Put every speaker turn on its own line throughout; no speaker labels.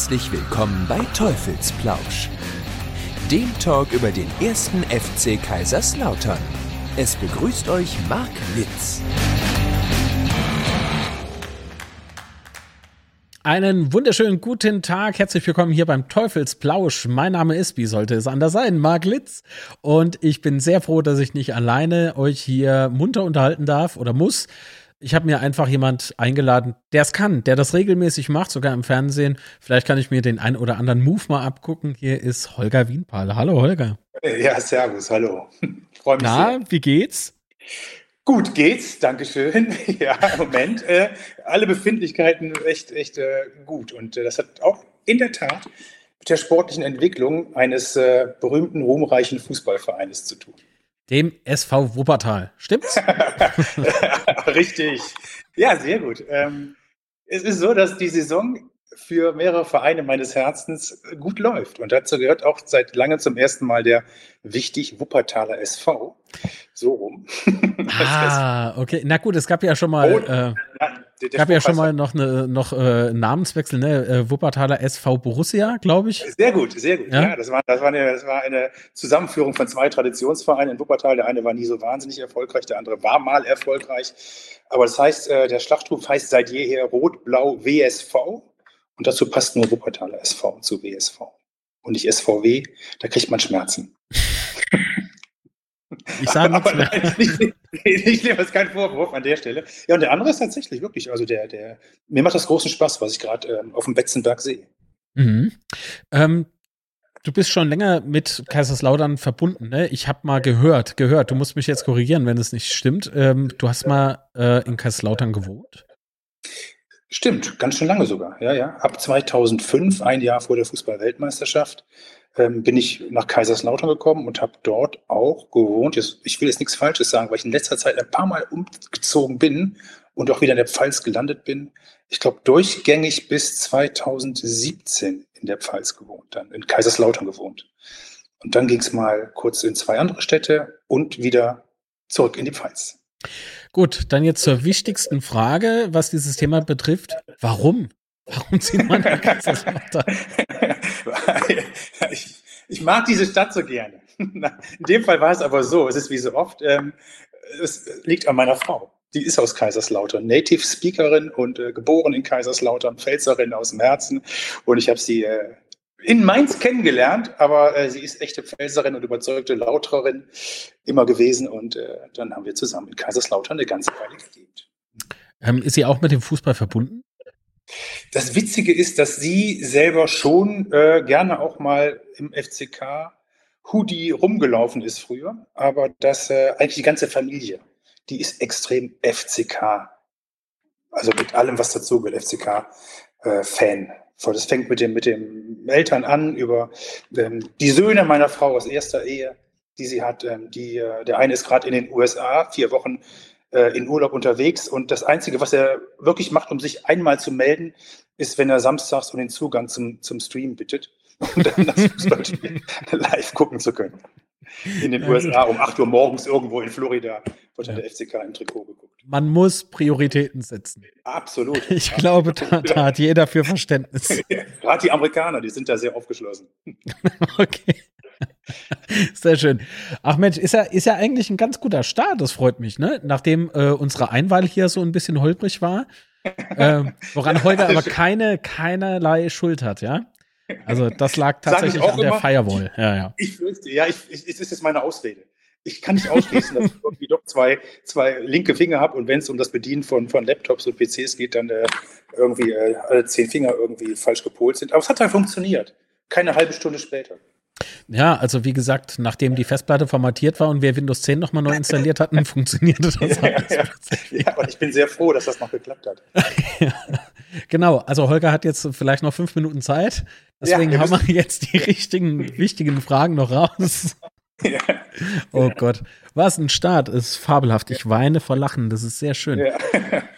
Herzlich willkommen bei Teufelsplausch, dem Talk über den ersten FC Kaiserslautern. Es begrüßt euch Marc Litz.
Einen wunderschönen guten Tag, herzlich willkommen hier beim Teufelsplausch. Mein Name ist, wie sollte es anders sein, Marc Litz. Und ich bin sehr froh, dass ich nicht alleine euch hier munter unterhalten darf oder muss. Ich habe mir einfach jemand eingeladen, der es kann, der das regelmäßig macht, sogar im Fernsehen. Vielleicht kann ich mir den einen oder anderen Move mal abgucken. Hier ist Holger Wienpahl. Hallo Holger.
Ja, servus, hallo. Freue
mich Na, sehr. wie geht's?
Gut geht's, Dankeschön. Ja, im Moment äh, alle Befindlichkeiten echt, echt äh, gut. Und äh, das hat auch in der Tat mit der sportlichen Entwicklung eines äh, berühmten, ruhmreichen Fußballvereines zu tun.
Dem SV Wuppertal. Stimmt's?
Richtig. Ja, sehr gut. Ähm, es ist so, dass die Saison für mehrere Vereine meines Herzens gut läuft. Und dazu gehört auch seit langem zum ersten Mal der wichtig Wuppertaler SV. So rum.
Ah, okay. Na gut, es gab ja schon mal, oh, äh, der, gab ja schon mal noch eine noch äh, Namenswechsel, ne? Äh, Wuppertaler SV Borussia, glaube ich.
Sehr gut, sehr gut. Ja, ja das, war, das, war eine, das war eine Zusammenführung von zwei Traditionsvereinen in Wuppertal. Der eine war nie so wahnsinnig erfolgreich, der andere war mal erfolgreich. Aber das heißt, äh, der Schlachtruf heißt seit jeher Rot-Blau WSV. Und dazu passt nur Wuppertaler SV zu WSV. Und nicht SVW, da kriegt man Schmerzen.
Ich sage nichts mehr. Nein,
ich, ich, nehme jetzt keinen Vorwurf an der Stelle. Ja, und der andere ist tatsächlich wirklich, also der, der, mir macht das großen Spaß, was ich gerade ähm, auf dem Betzenberg sehe.
Mhm. Ähm, du bist schon länger mit Kaiserslautern verbunden, ne? Ich habe mal gehört, gehört, du musst mich jetzt korrigieren, wenn es nicht stimmt. Ähm, du hast mal äh, in Kaiserslautern gewohnt?
Stimmt, ganz schön lange sogar. Ja, ja. Ab 2005, ein Jahr vor der Fußball-Weltmeisterschaft, ähm, bin ich nach Kaiserslautern gekommen und habe dort auch gewohnt. Jetzt, ich will jetzt nichts Falsches sagen, weil ich in letzter Zeit ein paar Mal umgezogen bin und auch wieder in der Pfalz gelandet bin. Ich glaube, durchgängig bis 2017 in der Pfalz gewohnt, dann in Kaiserslautern gewohnt. Und dann ging es mal kurz in zwei andere Städte und wieder zurück in die Pfalz.
Gut, dann jetzt zur wichtigsten Frage, was dieses Thema betrifft. Warum? Warum zieht man nach Kaiserslautern?
ich, ich mag diese Stadt so gerne. In dem Fall war es aber so, es ist wie so oft, ähm, es liegt an meiner Frau. Die ist aus Kaiserslautern, Native Speakerin und äh, geboren in Kaiserslautern, Pfälzerin aus dem Herzen. Und ich habe sie äh, in Mainz kennengelernt, aber äh, sie ist echte Pfälzerin und überzeugte Lauterin immer gewesen. Und äh, dann haben wir zusammen in Kaiserslautern eine ganze Weile gelebt.
Ähm, ist sie auch mit dem Fußball verbunden?
Das Witzige ist, dass sie selber schon äh, gerne auch mal im FCK Hoodie rumgelaufen ist früher, aber dass äh, eigentlich die ganze Familie, die ist extrem FCK, also mit allem, was dazu gehört, FCK-Fan. Äh, das fängt mit dem, mit den Eltern an, über ähm, die Söhne meiner Frau aus erster Ehe, die sie hat. Ähm, die, äh, der eine ist gerade in den USA, vier Wochen äh, in Urlaub unterwegs und das Einzige, was er wirklich macht, um sich einmal zu melden, ist, wenn er samstags um den Zugang zum, zum Stream bittet und dann das Fußballspiel live gucken zu können. In den USA um 8 Uhr morgens irgendwo in Florida wird ja. der FCK im Trikot geguckt.
Man muss Prioritäten setzen.
Absolut.
Ich glaube, da, da hat jeder für Verständnis.
Gerade die Amerikaner, die sind da sehr aufgeschlossen.
okay. Sehr schön. Ach Mensch, ist ja, ist ja eigentlich ein ganz guter Start, das freut mich, ne? Nachdem äh, unsere Einwahl hier so ein bisschen holprig war, äh, woran Holger aber keine, keinerlei Schuld hat, ja? Also das lag tatsächlich an der Firewall. Ja, ja.
Ich fürchte, ja, ich, ich, es ist jetzt meine Ausrede. Ich kann nicht ausschließen, dass ich irgendwie doch zwei, zwei linke Finger habe und wenn es um das Bedienen von, von Laptops und PCs geht, dann äh, irgendwie äh, alle zehn Finger irgendwie falsch gepolt sind. Aber es hat dann funktioniert. Keine halbe Stunde später.
Ja, also wie gesagt, nachdem die Festplatte formatiert war und wir Windows 10 nochmal neu installiert hatten, funktionierte das
ja, alles. Ja, ja, und ich bin sehr froh, dass das noch geklappt hat.
ja, genau, also Holger hat jetzt vielleicht noch fünf Minuten Zeit. Deswegen ja, haben wir jetzt die richtigen, wichtigen Fragen noch raus. Oh Gott, was ein Start, ist fabelhaft. Ich weine vor Lachen, das ist sehr schön. Ja.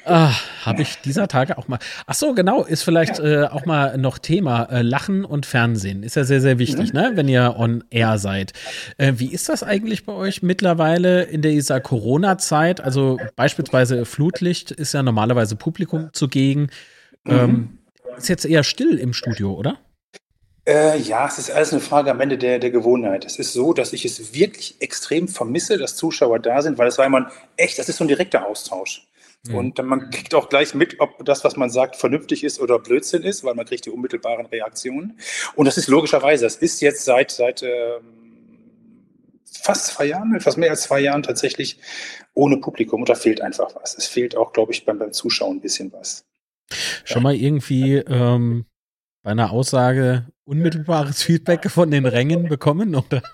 Ah, Habe ich dieser Tage auch mal. Ach so, genau, ist vielleicht äh, auch mal noch Thema äh, Lachen und Fernsehen. Ist ja sehr, sehr wichtig, mhm. ne, wenn ihr on air seid. Äh, wie ist das eigentlich bei euch mittlerweile in dieser Corona-Zeit? Also beispielsweise Flutlicht ist ja normalerweise Publikum zugegen. Mhm. Ähm, ist jetzt eher still im Studio, oder?
Äh, ja, es ist alles eine Frage am Ende der, der Gewohnheit. Es ist so, dass ich es wirklich extrem vermisse, dass Zuschauer da sind, weil es war immer ein echt, das ist so ein direkter Austausch. Mhm. Und man kriegt auch gleich mit, ob das, was man sagt, vernünftig ist oder Blödsinn ist, weil man kriegt die unmittelbaren Reaktionen. Und das ist logischerweise, das ist jetzt seit, seit ähm, fast zwei Jahren, fast mehr als zwei Jahren tatsächlich ohne Publikum. Und da fehlt einfach was. Es fehlt auch, glaube ich, beim, beim Zuschauen ein bisschen was.
Schon mal irgendwie ähm, bei einer Aussage unmittelbares Feedback von den Rängen bekommen? Oder?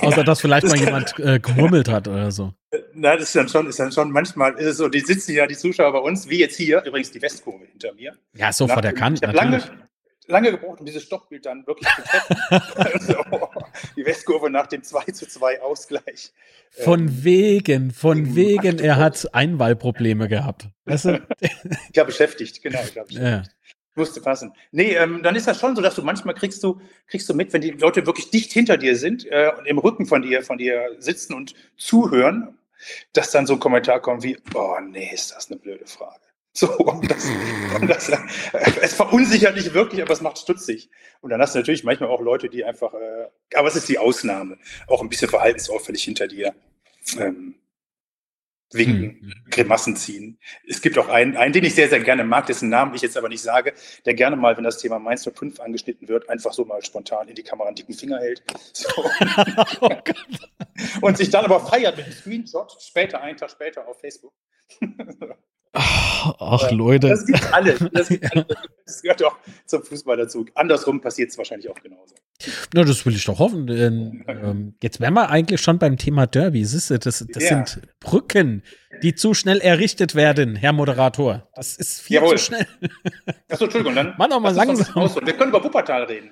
Außer dass vielleicht mal jemand äh, gemurmelt hat oder so.
Na, das ist dann schon, ist dann schon, manchmal ist es so, die sitzen ja, die Zuschauer bei uns, wie jetzt hier, übrigens die Westkurve hinter mir.
Ja, so vor der Kante.
Ich habe lange, lange gebraucht, um dieses Stoppbild dann wirklich zu treffen. also, die Westkurve nach dem 2 zu 2 Ausgleich.
Von ähm, wegen, von wegen, er hat Einwahlprobleme gehabt. Weißt du?
ich war beschäftigt, genau. Ich war beschäftigt. Ja. Musste passen. Nee, ähm, dann ist das schon so, dass du manchmal kriegst du, kriegst du mit, wenn die Leute wirklich dicht hinter dir sind äh, und im Rücken von dir, von dir sitzen und zuhören, dass dann so ein Kommentar kommt wie, oh nee, ist das eine blöde Frage. So, und das, und das, äh, es verunsichert dich wirklich, aber es macht stutzig. Und dann hast du natürlich manchmal auch Leute, die einfach, äh, aber es ist die Ausnahme, auch ein bisschen verhaltensauffällig hinter dir. Ähm, winken, mhm. Grimassen ziehen. Es gibt auch einen, einen, den ich sehr, sehr gerne mag, dessen Namen ich jetzt aber nicht sage, der gerne mal, wenn das Thema Mainz 05 angeschnitten wird, einfach so mal spontan in die Kamera einen dicken Finger hält. So. oh und sich dann aber feiert mit einem Screenshot, später, einen Tag später auf Facebook.
Ach, Leute.
Das gibt alle. Das, das gehört auch zum Fußball dazu. Andersrum passiert es wahrscheinlich auch genauso.
Na, das will ich doch hoffen. Denn, ähm, jetzt wären wir eigentlich schon beim Thema Derby. Siehst du, das, das ja. sind Brücken, die zu schnell errichtet werden, Herr Moderator. Das ist viel Jawohl. zu schnell.
Achso, Entschuldigung, dann.
Mach doch mal langsam.
Wir können über Wuppertal reden.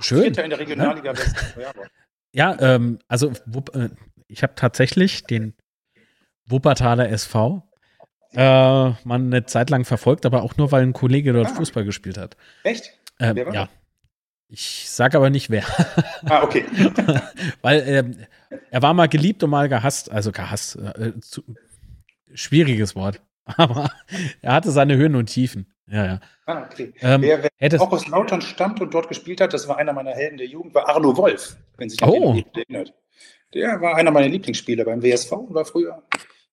Schön.
in der Regionalliga West.
Ja, ähm, also äh, ich habe tatsächlich den Wuppertaler SV äh, mal eine Zeit lang verfolgt, aber auch nur, weil ein Kollege dort ah. Fußball gespielt hat.
Echt?
Ähm, ja. Das? Ich sage aber nicht wer.
Ah, okay.
weil äh, er war mal geliebt und mal gehasst, also gehasst. Äh, zu, schwieriges Wort. Aber er hatte seine Höhen und Tiefen. Ja, ja.
Ah, okay. Ähm, wer, wer auch aus Lautern stammt und dort gespielt hat, das war einer meiner Helden der Jugend, war Arno Wolf, wenn sich oh. erinnert. Der war einer meiner Lieblingsspieler beim WSV und war früher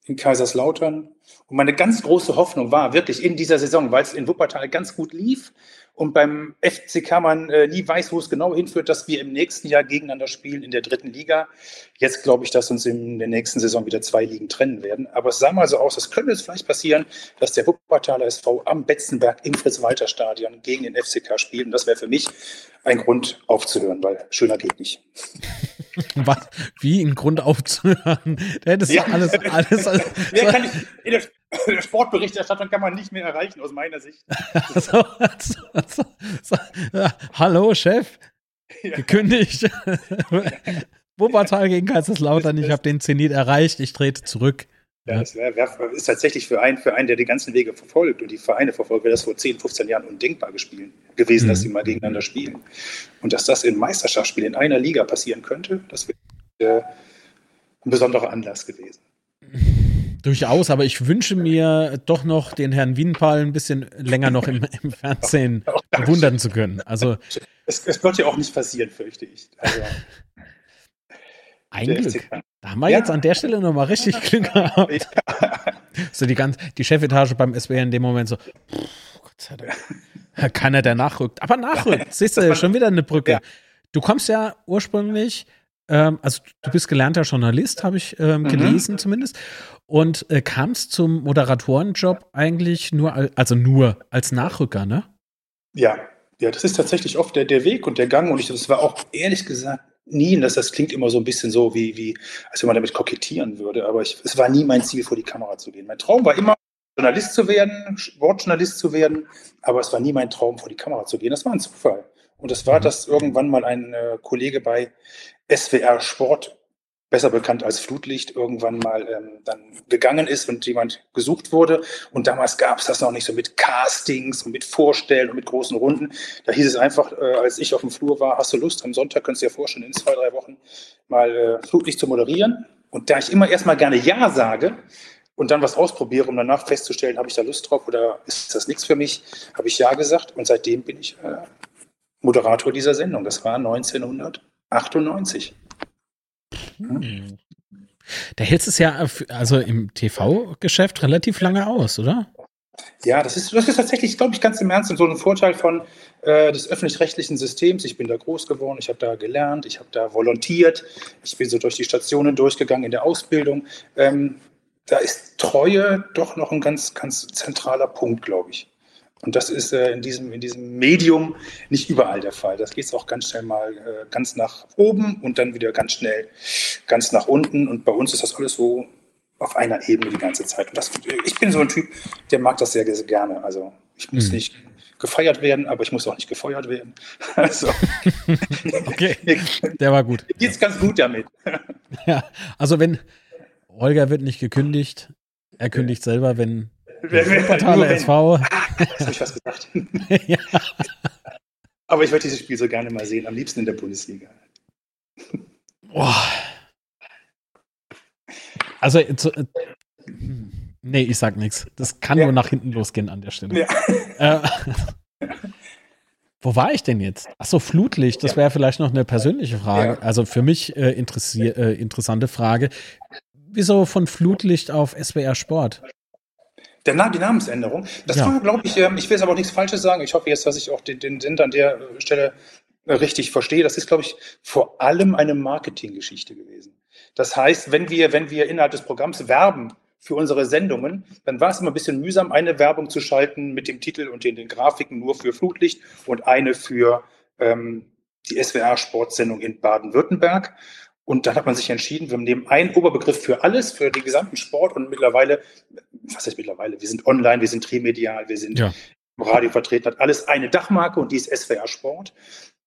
in Kaiserslautern. Und meine ganz große Hoffnung war wirklich in dieser Saison, weil es in Wuppertal ganz gut lief und beim FCK man äh, nie weiß, wo es genau hinführt, dass wir im nächsten Jahr gegeneinander spielen in der dritten Liga. Jetzt glaube ich, dass uns in der nächsten Saison wieder zwei Ligen trennen werden. Aber es sah mal so aus, es könnte es vielleicht passieren, dass der Wuppertaler SV am Betzenberg im Fritz-Walter-Stadion gegen den FCK spielt. Und das wäre für mich ein Grund aufzuhören, weil schöner geht nicht.
Was? Wie ein Grund aufzuhören? Da hättest ja. alles, alles, alles.
Ich, in der, in der Sportberichterstattung kann man nicht mehr erreichen, aus meiner Sicht.
so, so, so, so. Ja, hallo, Chef. Ja. Gekündigt. Wuppertal gegen Kaiserslautern. Ich habe den Zenit erreicht. Ich trete zurück.
Ja, das wär, wär, ist tatsächlich für einen, für einen, der die ganzen Wege verfolgt und die Vereine verfolgt, wäre das vor 10, 15 Jahren undenkbar gespielt, gewesen, mhm. dass sie mal gegeneinander spielen. Und dass das in Meisterschaftsspielen in einer Liga passieren könnte, das wäre äh, ein besonderer Anlass gewesen.
Durchaus, aber ich wünsche mir doch noch den Herrn Wienpal ein bisschen länger noch im, im Fernsehen bewundern zu können. Also,
es, es, wird ja auch nicht passieren, fürchte ich. Also,
ein Glück. Da haben wir ja. jetzt an der Stelle nochmal richtig Glück gehabt. Ja. So die, ganz, die Chefetage beim SWR in dem Moment so, pff, Gott sei Dank. Keiner, der nachrückt. Aber nachrückt, siehst du, schon wieder eine Brücke. Ja. Du kommst ja ursprünglich, ähm, also du bist gelernter Journalist, habe ich ähm, mhm. gelesen zumindest, und äh, kamst zum Moderatorenjob eigentlich nur, also nur als Nachrücker, ne?
Ja, ja, das ist tatsächlich oft der, der Weg und der Gang. Und ich, das war auch ehrlich gesagt nie, das, das klingt immer so ein bisschen so, wie, wie als wenn man damit kokettieren würde, aber ich, es war nie mein Ziel, vor die Kamera zu gehen. Mein Traum war immer, Journalist zu werden, Sportjournalist zu werden, aber es war nie mein Traum, vor die Kamera zu gehen. Das war ein Zufall. Und das war, mhm. dass irgendwann mal ein äh, Kollege bei SWR Sport besser bekannt als Flutlicht, irgendwann mal ähm, dann gegangen ist und jemand gesucht wurde. Und damals gab es das noch nicht so mit Castings und mit Vorstellen und mit großen Runden. Da hieß es einfach, äh, als ich auf dem Flur war, hast du Lust, am Sonntag, könntest du dir vorstellen, in zwei, drei Wochen mal äh, Flutlicht zu moderieren. Und da ich immer erstmal gerne Ja sage, und dann was ausprobiere, um danach festzustellen, habe ich da Lust drauf oder ist das nichts für mich, habe ich ja gesagt und seitdem bin ich äh, Moderator dieser Sendung. Das war 1998.
Hm. Da hältst es ja also im TV-Geschäft relativ lange aus, oder?
Ja, das ist, das ist tatsächlich, glaube ich, ganz im Ernst so ein Vorteil von äh, des öffentlich-rechtlichen Systems. Ich bin da groß geworden, ich habe da gelernt, ich habe da volontiert, ich bin so durch die Stationen durchgegangen in der Ausbildung. Ähm, da ist Treue doch noch ein ganz, ganz zentraler Punkt, glaube ich. Und das ist äh, in, diesem, in diesem Medium nicht überall der Fall. Das geht auch ganz schnell mal äh, ganz nach oben und dann wieder ganz schnell ganz nach unten. Und bei uns ist das alles so auf einer Ebene die ganze Zeit. Und das, ich bin so ein Typ, der mag das sehr, sehr gerne. Also ich muss mhm. nicht gefeiert werden, aber ich muss auch nicht gefeuert werden. Also,
okay, der war gut.
Geht's ganz gut damit.
Ja, also wenn Holger wird nicht gekündigt, er kündigt selber, wenn Portale SV. Hast
du was gesagt? ja. Aber ich würde dieses Spiel so gerne mal sehen, am liebsten in der Bundesliga.
Boah. Also, zu, äh, nee, ich sag nichts. Das kann ja. nur nach hinten losgehen an der Stelle. Ja. Äh, wo war ich denn jetzt? Achso, Flutlicht, das wäre vielleicht noch eine persönliche Frage. Also für mich äh, äh, interessante Frage. Wieso von Flutlicht auf SWR Sport?
Der, die Namensänderung, das ja. war, glaube ich, ähm, ich will jetzt aber auch nichts Falsches sagen. Ich hoffe jetzt, dass ich auch den, den Sinn an der Stelle äh, richtig verstehe. Das ist, glaube ich, vor allem eine Marketinggeschichte gewesen. Das heißt, wenn wir, wenn wir innerhalb des Programms werben für unsere Sendungen, dann war es immer ein bisschen mühsam, eine Werbung zu schalten mit dem Titel und den, den Grafiken nur für Flutlicht und eine für ähm, die SWR-Sportsendung in Baden-Württemberg. Und dann hat man sich entschieden, wir nehmen einen Oberbegriff für alles, für den gesamten Sport und mittlerweile, was heißt mittlerweile, wir sind online, wir sind trimedial, wir sind ja. im Radio vertreten, hat alles eine Dachmarke und die ist SWR Sport.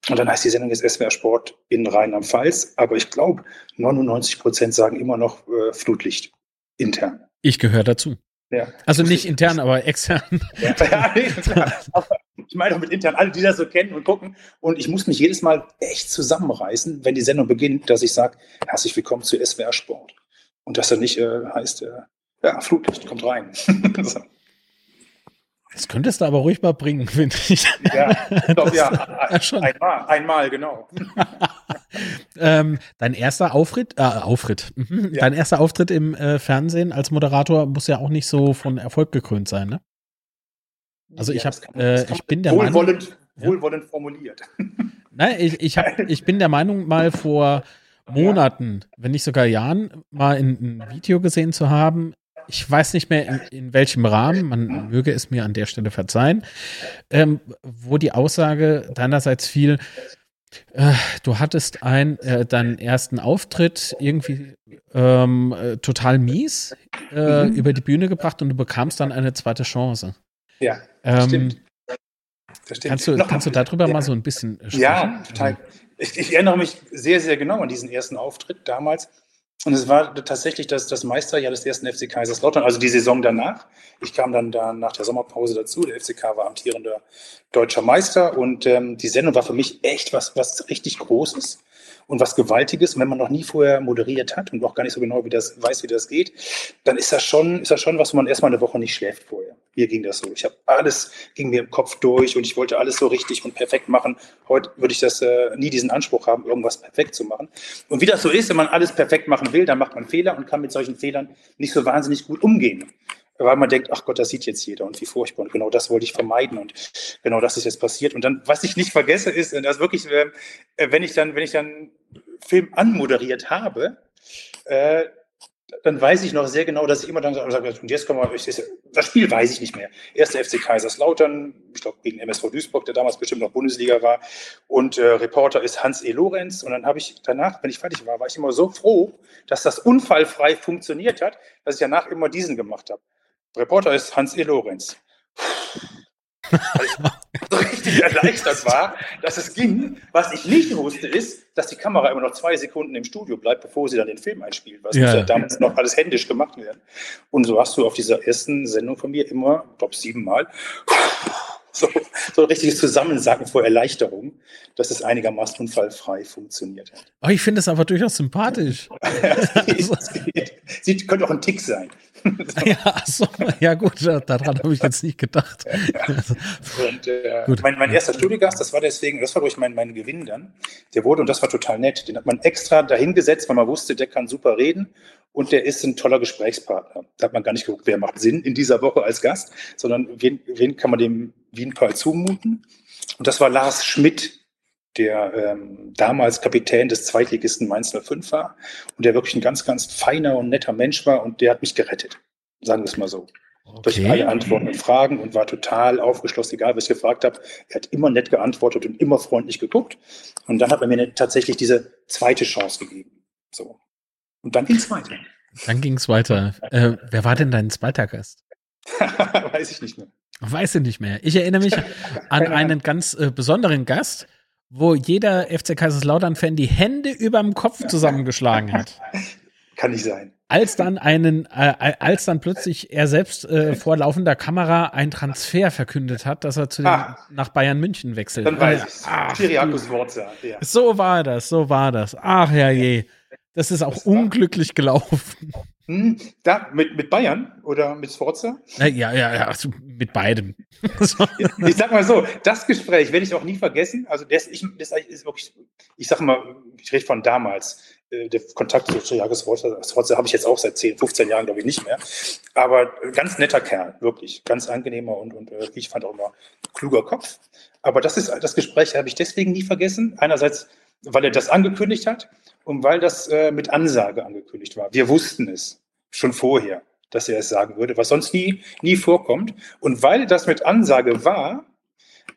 Und dann heißt die Sendung jetzt SWR Sport in Rheinland-Pfalz. Aber ich glaube, 99 Prozent sagen immer noch äh, Flutlicht intern.
Ich gehöre dazu. Ja. Also nicht intern, aber extern. Ja, ja,
ich meine auch mit intern, alle, die das so kennen und gucken. Und ich muss mich jedes Mal echt zusammenreißen, wenn die Sendung beginnt, dass ich sage, herzlich willkommen zu SWR Sport. Und dass er nicht äh, heißt, äh, ja, Flutlicht kommt rein.
Das könntest du aber ruhig mal bringen, finde ich.
Ja, doch, ja, einmal, einmal, genau.
ähm, dein erster Auftritt, äh, Auftritt, mhm. ja. dein erster Auftritt im äh, Fernsehen als Moderator muss ja auch nicht so von Erfolg gekrönt sein, ne? Also ich habe, äh, ich bin der
wohlwollend, Meinung, wohlwollend formuliert.
Nein, ich, ich, hab, ich bin der Meinung, mal vor Monaten, wenn nicht sogar Jahren, mal in ein Video gesehen zu haben, ich weiß nicht mehr in, in, welchem Rahmen, man möge es mir an der Stelle verzeihen, ähm, wo die Aussage deinerseits fiel, äh, du hattest ein, äh, deinen ersten Auftritt irgendwie ähm, äh, total mies äh, mhm. über die Bühne gebracht und du bekamst dann eine zweite Chance.
Ja, ähm, stimmt.
Das stimmt. Kannst, du, kannst du darüber ja. mal so ein bisschen
sprechen? Ja, total. Ich, ich, erinnere mich sehr, sehr genau an diesen ersten Auftritt damals. Und es war tatsächlich das, das Meisterjahr des ersten FC Kaiserslautern, also die Saison danach. Ich kam dann da nach der Sommerpause dazu. Der FCK war amtierender deutscher Meister und ähm, die Sendung war für mich echt was, was richtig Großes und was Gewaltiges. Und wenn man noch nie vorher moderiert hat und auch gar nicht so genau wie das, weiß, wie das geht, dann ist das schon, ist das schon was, wo man erstmal eine Woche nicht schläft vorher. Mir ging das so. Ich habe alles, ging mir im Kopf durch und ich wollte alles so richtig und perfekt machen. Heute würde ich das äh, nie diesen Anspruch haben, irgendwas perfekt zu machen. Und wie das so ist, wenn man alles perfekt machen will, dann macht man Fehler und kann mit solchen Fehlern nicht so wahnsinnig gut umgehen weil man denkt, ach Gott, das sieht jetzt jeder und wie furchtbar. Und genau das wollte ich vermeiden und genau das ist jetzt passiert. Und dann, was ich nicht vergesse, ist, dass wirklich, äh, wenn ich dann, wenn ich dann Film anmoderiert habe, äh, dann weiß ich noch sehr genau, dass ich immer dann sage, und jetzt kommen wir, das Spiel weiß ich nicht mehr. Erster FC Kaiserslautern, ich glaube gegen MSV Duisburg, der damals bestimmt noch Bundesliga war. Und äh, Reporter ist Hans E. Lorenz. Und dann habe ich danach, wenn ich fertig war, war ich immer so froh, dass das unfallfrei funktioniert hat, dass ich danach immer diesen gemacht habe. Reporter ist Hans E. Lorenz. Weil ich so richtig erleichtert war, dass es ging. Was ich nicht wusste, ist, dass die Kamera immer noch zwei Sekunden im Studio bleibt, bevor sie dann den Film einspielt. Was ja. ja damals noch alles händisch gemacht werden. Und so hast du auf dieser ersten Sendung von mir immer, glaube siebenmal, so, so ein richtiges Zusammensacken vor Erleichterung, dass es einigermaßen unfallfrei funktioniert hat.
Oh, ich finde es aber durchaus sympathisch.
ja, das geht, das geht. Sie könnte auch ein Tick sein.
ja, so, ja gut, daran habe ich jetzt nicht gedacht.
und, äh. Mein, mein, erster Studiogast, das war deswegen, das war durch mein, mein Gewinn dann, der wurde, und das war total nett, den hat man extra dahingesetzt, weil man wusste, der kann super reden und der ist ein toller Gesprächspartner. Da hat man gar nicht geguckt, wer macht Sinn in dieser Woche als Gast, sondern wen, wen kann man dem Wienpal zumuten. Und das war Lars Schmidt, der ähm, damals Kapitän des Zweitligisten Mainz 05 war und der wirklich ein ganz, ganz feiner und netter Mensch war und der hat mich gerettet. Sagen wir es mal so. Okay. Durch alle Antworten und Fragen und war total aufgeschlossen, egal was ich gefragt habe. Er hat immer nett geantwortet und immer freundlich geguckt. Und dann hat er mir tatsächlich diese zweite Chance gegeben. So. Und dann ging es weiter.
Dann ging es weiter. Äh, wer war denn dein zweiter Gast?
Weiß ich nicht mehr.
Weiß ich nicht mehr. Ich erinnere mich an einen ganz äh, besonderen Gast, wo jeder FC Kaiserslautern-Fan die Hände überm Kopf zusammengeschlagen hat.
Kann nicht sein.
Als dann einen, äh, als dann plötzlich er selbst äh, vor laufender Kamera ein Transfer verkündet hat, dass er zu den, ah, nach Bayern München wechselt. Dann weiß
ich Ach, ja.
So war das, so war das. Ach ja je. Das ist auch unglücklich gelaufen.
Hm, da, mit, mit Bayern oder mit Sforza?
Ja, ja, ja, also mit beidem.
ich sag mal so, das Gespräch werde ich auch nie vergessen. Also, das, ich, das ist wirklich, ich sag mal, ich rede von damals. Äh, der Kontakt zu Jagos Sforza habe ich jetzt auch seit 10, 15 Jahren, glaube ich, nicht mehr. Aber ganz netter Kerl, wirklich. Ganz angenehmer und, und äh, ich fand auch immer kluger Kopf. Aber das ist das Gespräch, habe ich deswegen nie vergessen. Einerseits, weil er das angekündigt hat und weil das äh, mit Ansage angekündigt war. Wir wussten es schon vorher, dass er es sagen würde, was sonst nie, nie vorkommt. Und weil das mit Ansage war,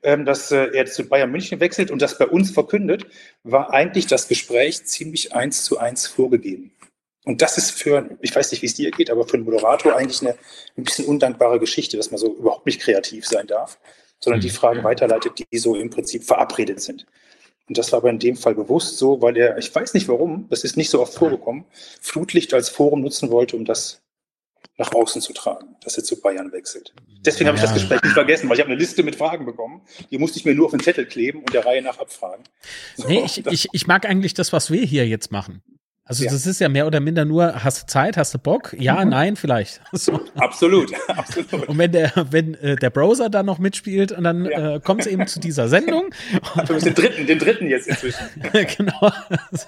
ähm, dass äh, er zu Bayern München wechselt und das bei uns verkündet, war eigentlich das Gespräch ziemlich eins zu eins vorgegeben. Und das ist für, ich weiß nicht, wie es dir geht, aber für einen Moderator eigentlich eine ein bisschen undankbare Geschichte, dass man so überhaupt nicht kreativ sein darf, sondern die mhm. Fragen weiterleitet, die so im Prinzip verabredet sind. Und das war aber in dem Fall bewusst so, weil er, ich weiß nicht warum, das ist nicht so oft vorgekommen, Flutlicht als Forum nutzen wollte, um das nach außen zu tragen, dass er zu Bayern wechselt. Deswegen ja. habe ich das Gespräch nicht vergessen, weil ich habe eine Liste mit Fragen bekommen. Die musste ich mir nur auf den Zettel kleben und der Reihe nach abfragen.
So, nee, ich, ich, ich mag eigentlich das, was wir hier jetzt machen. Also ja. das ist ja mehr oder minder nur, hast du Zeit, hast du Bock? Ja, mhm. nein, vielleicht.
So. Absolut, absolut.
Und wenn der, wenn äh, der Browser dann noch mitspielt und dann ja. äh, kommt es eben zu dieser Sendung.
Also den dritten, den dritten jetzt inzwischen.
genau.
Es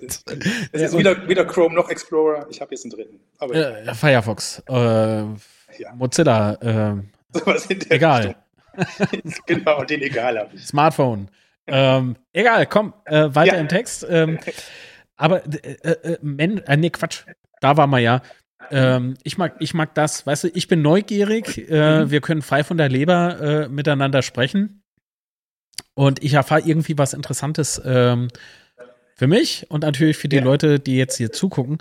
ist, es ist weder, weder, Chrome noch Explorer. Ich habe jetzt einen dritten.
Aber äh, Firefox, äh, Mozilla, äh, egal.
genau, den egal habe
ich. Smartphone. Ähm, egal, komm, äh, weiter ja. im Text. Ähm, aber äh, äh, Men äh, nee, Quatsch. Da war man ja. Ähm, ich, mag, ich mag das, weißt du, ich bin neugierig, äh, mhm. wir können frei von der Leber äh, miteinander sprechen. Und ich erfahre irgendwie was Interessantes ähm, für mich und natürlich für die ja. Leute, die jetzt hier zugucken.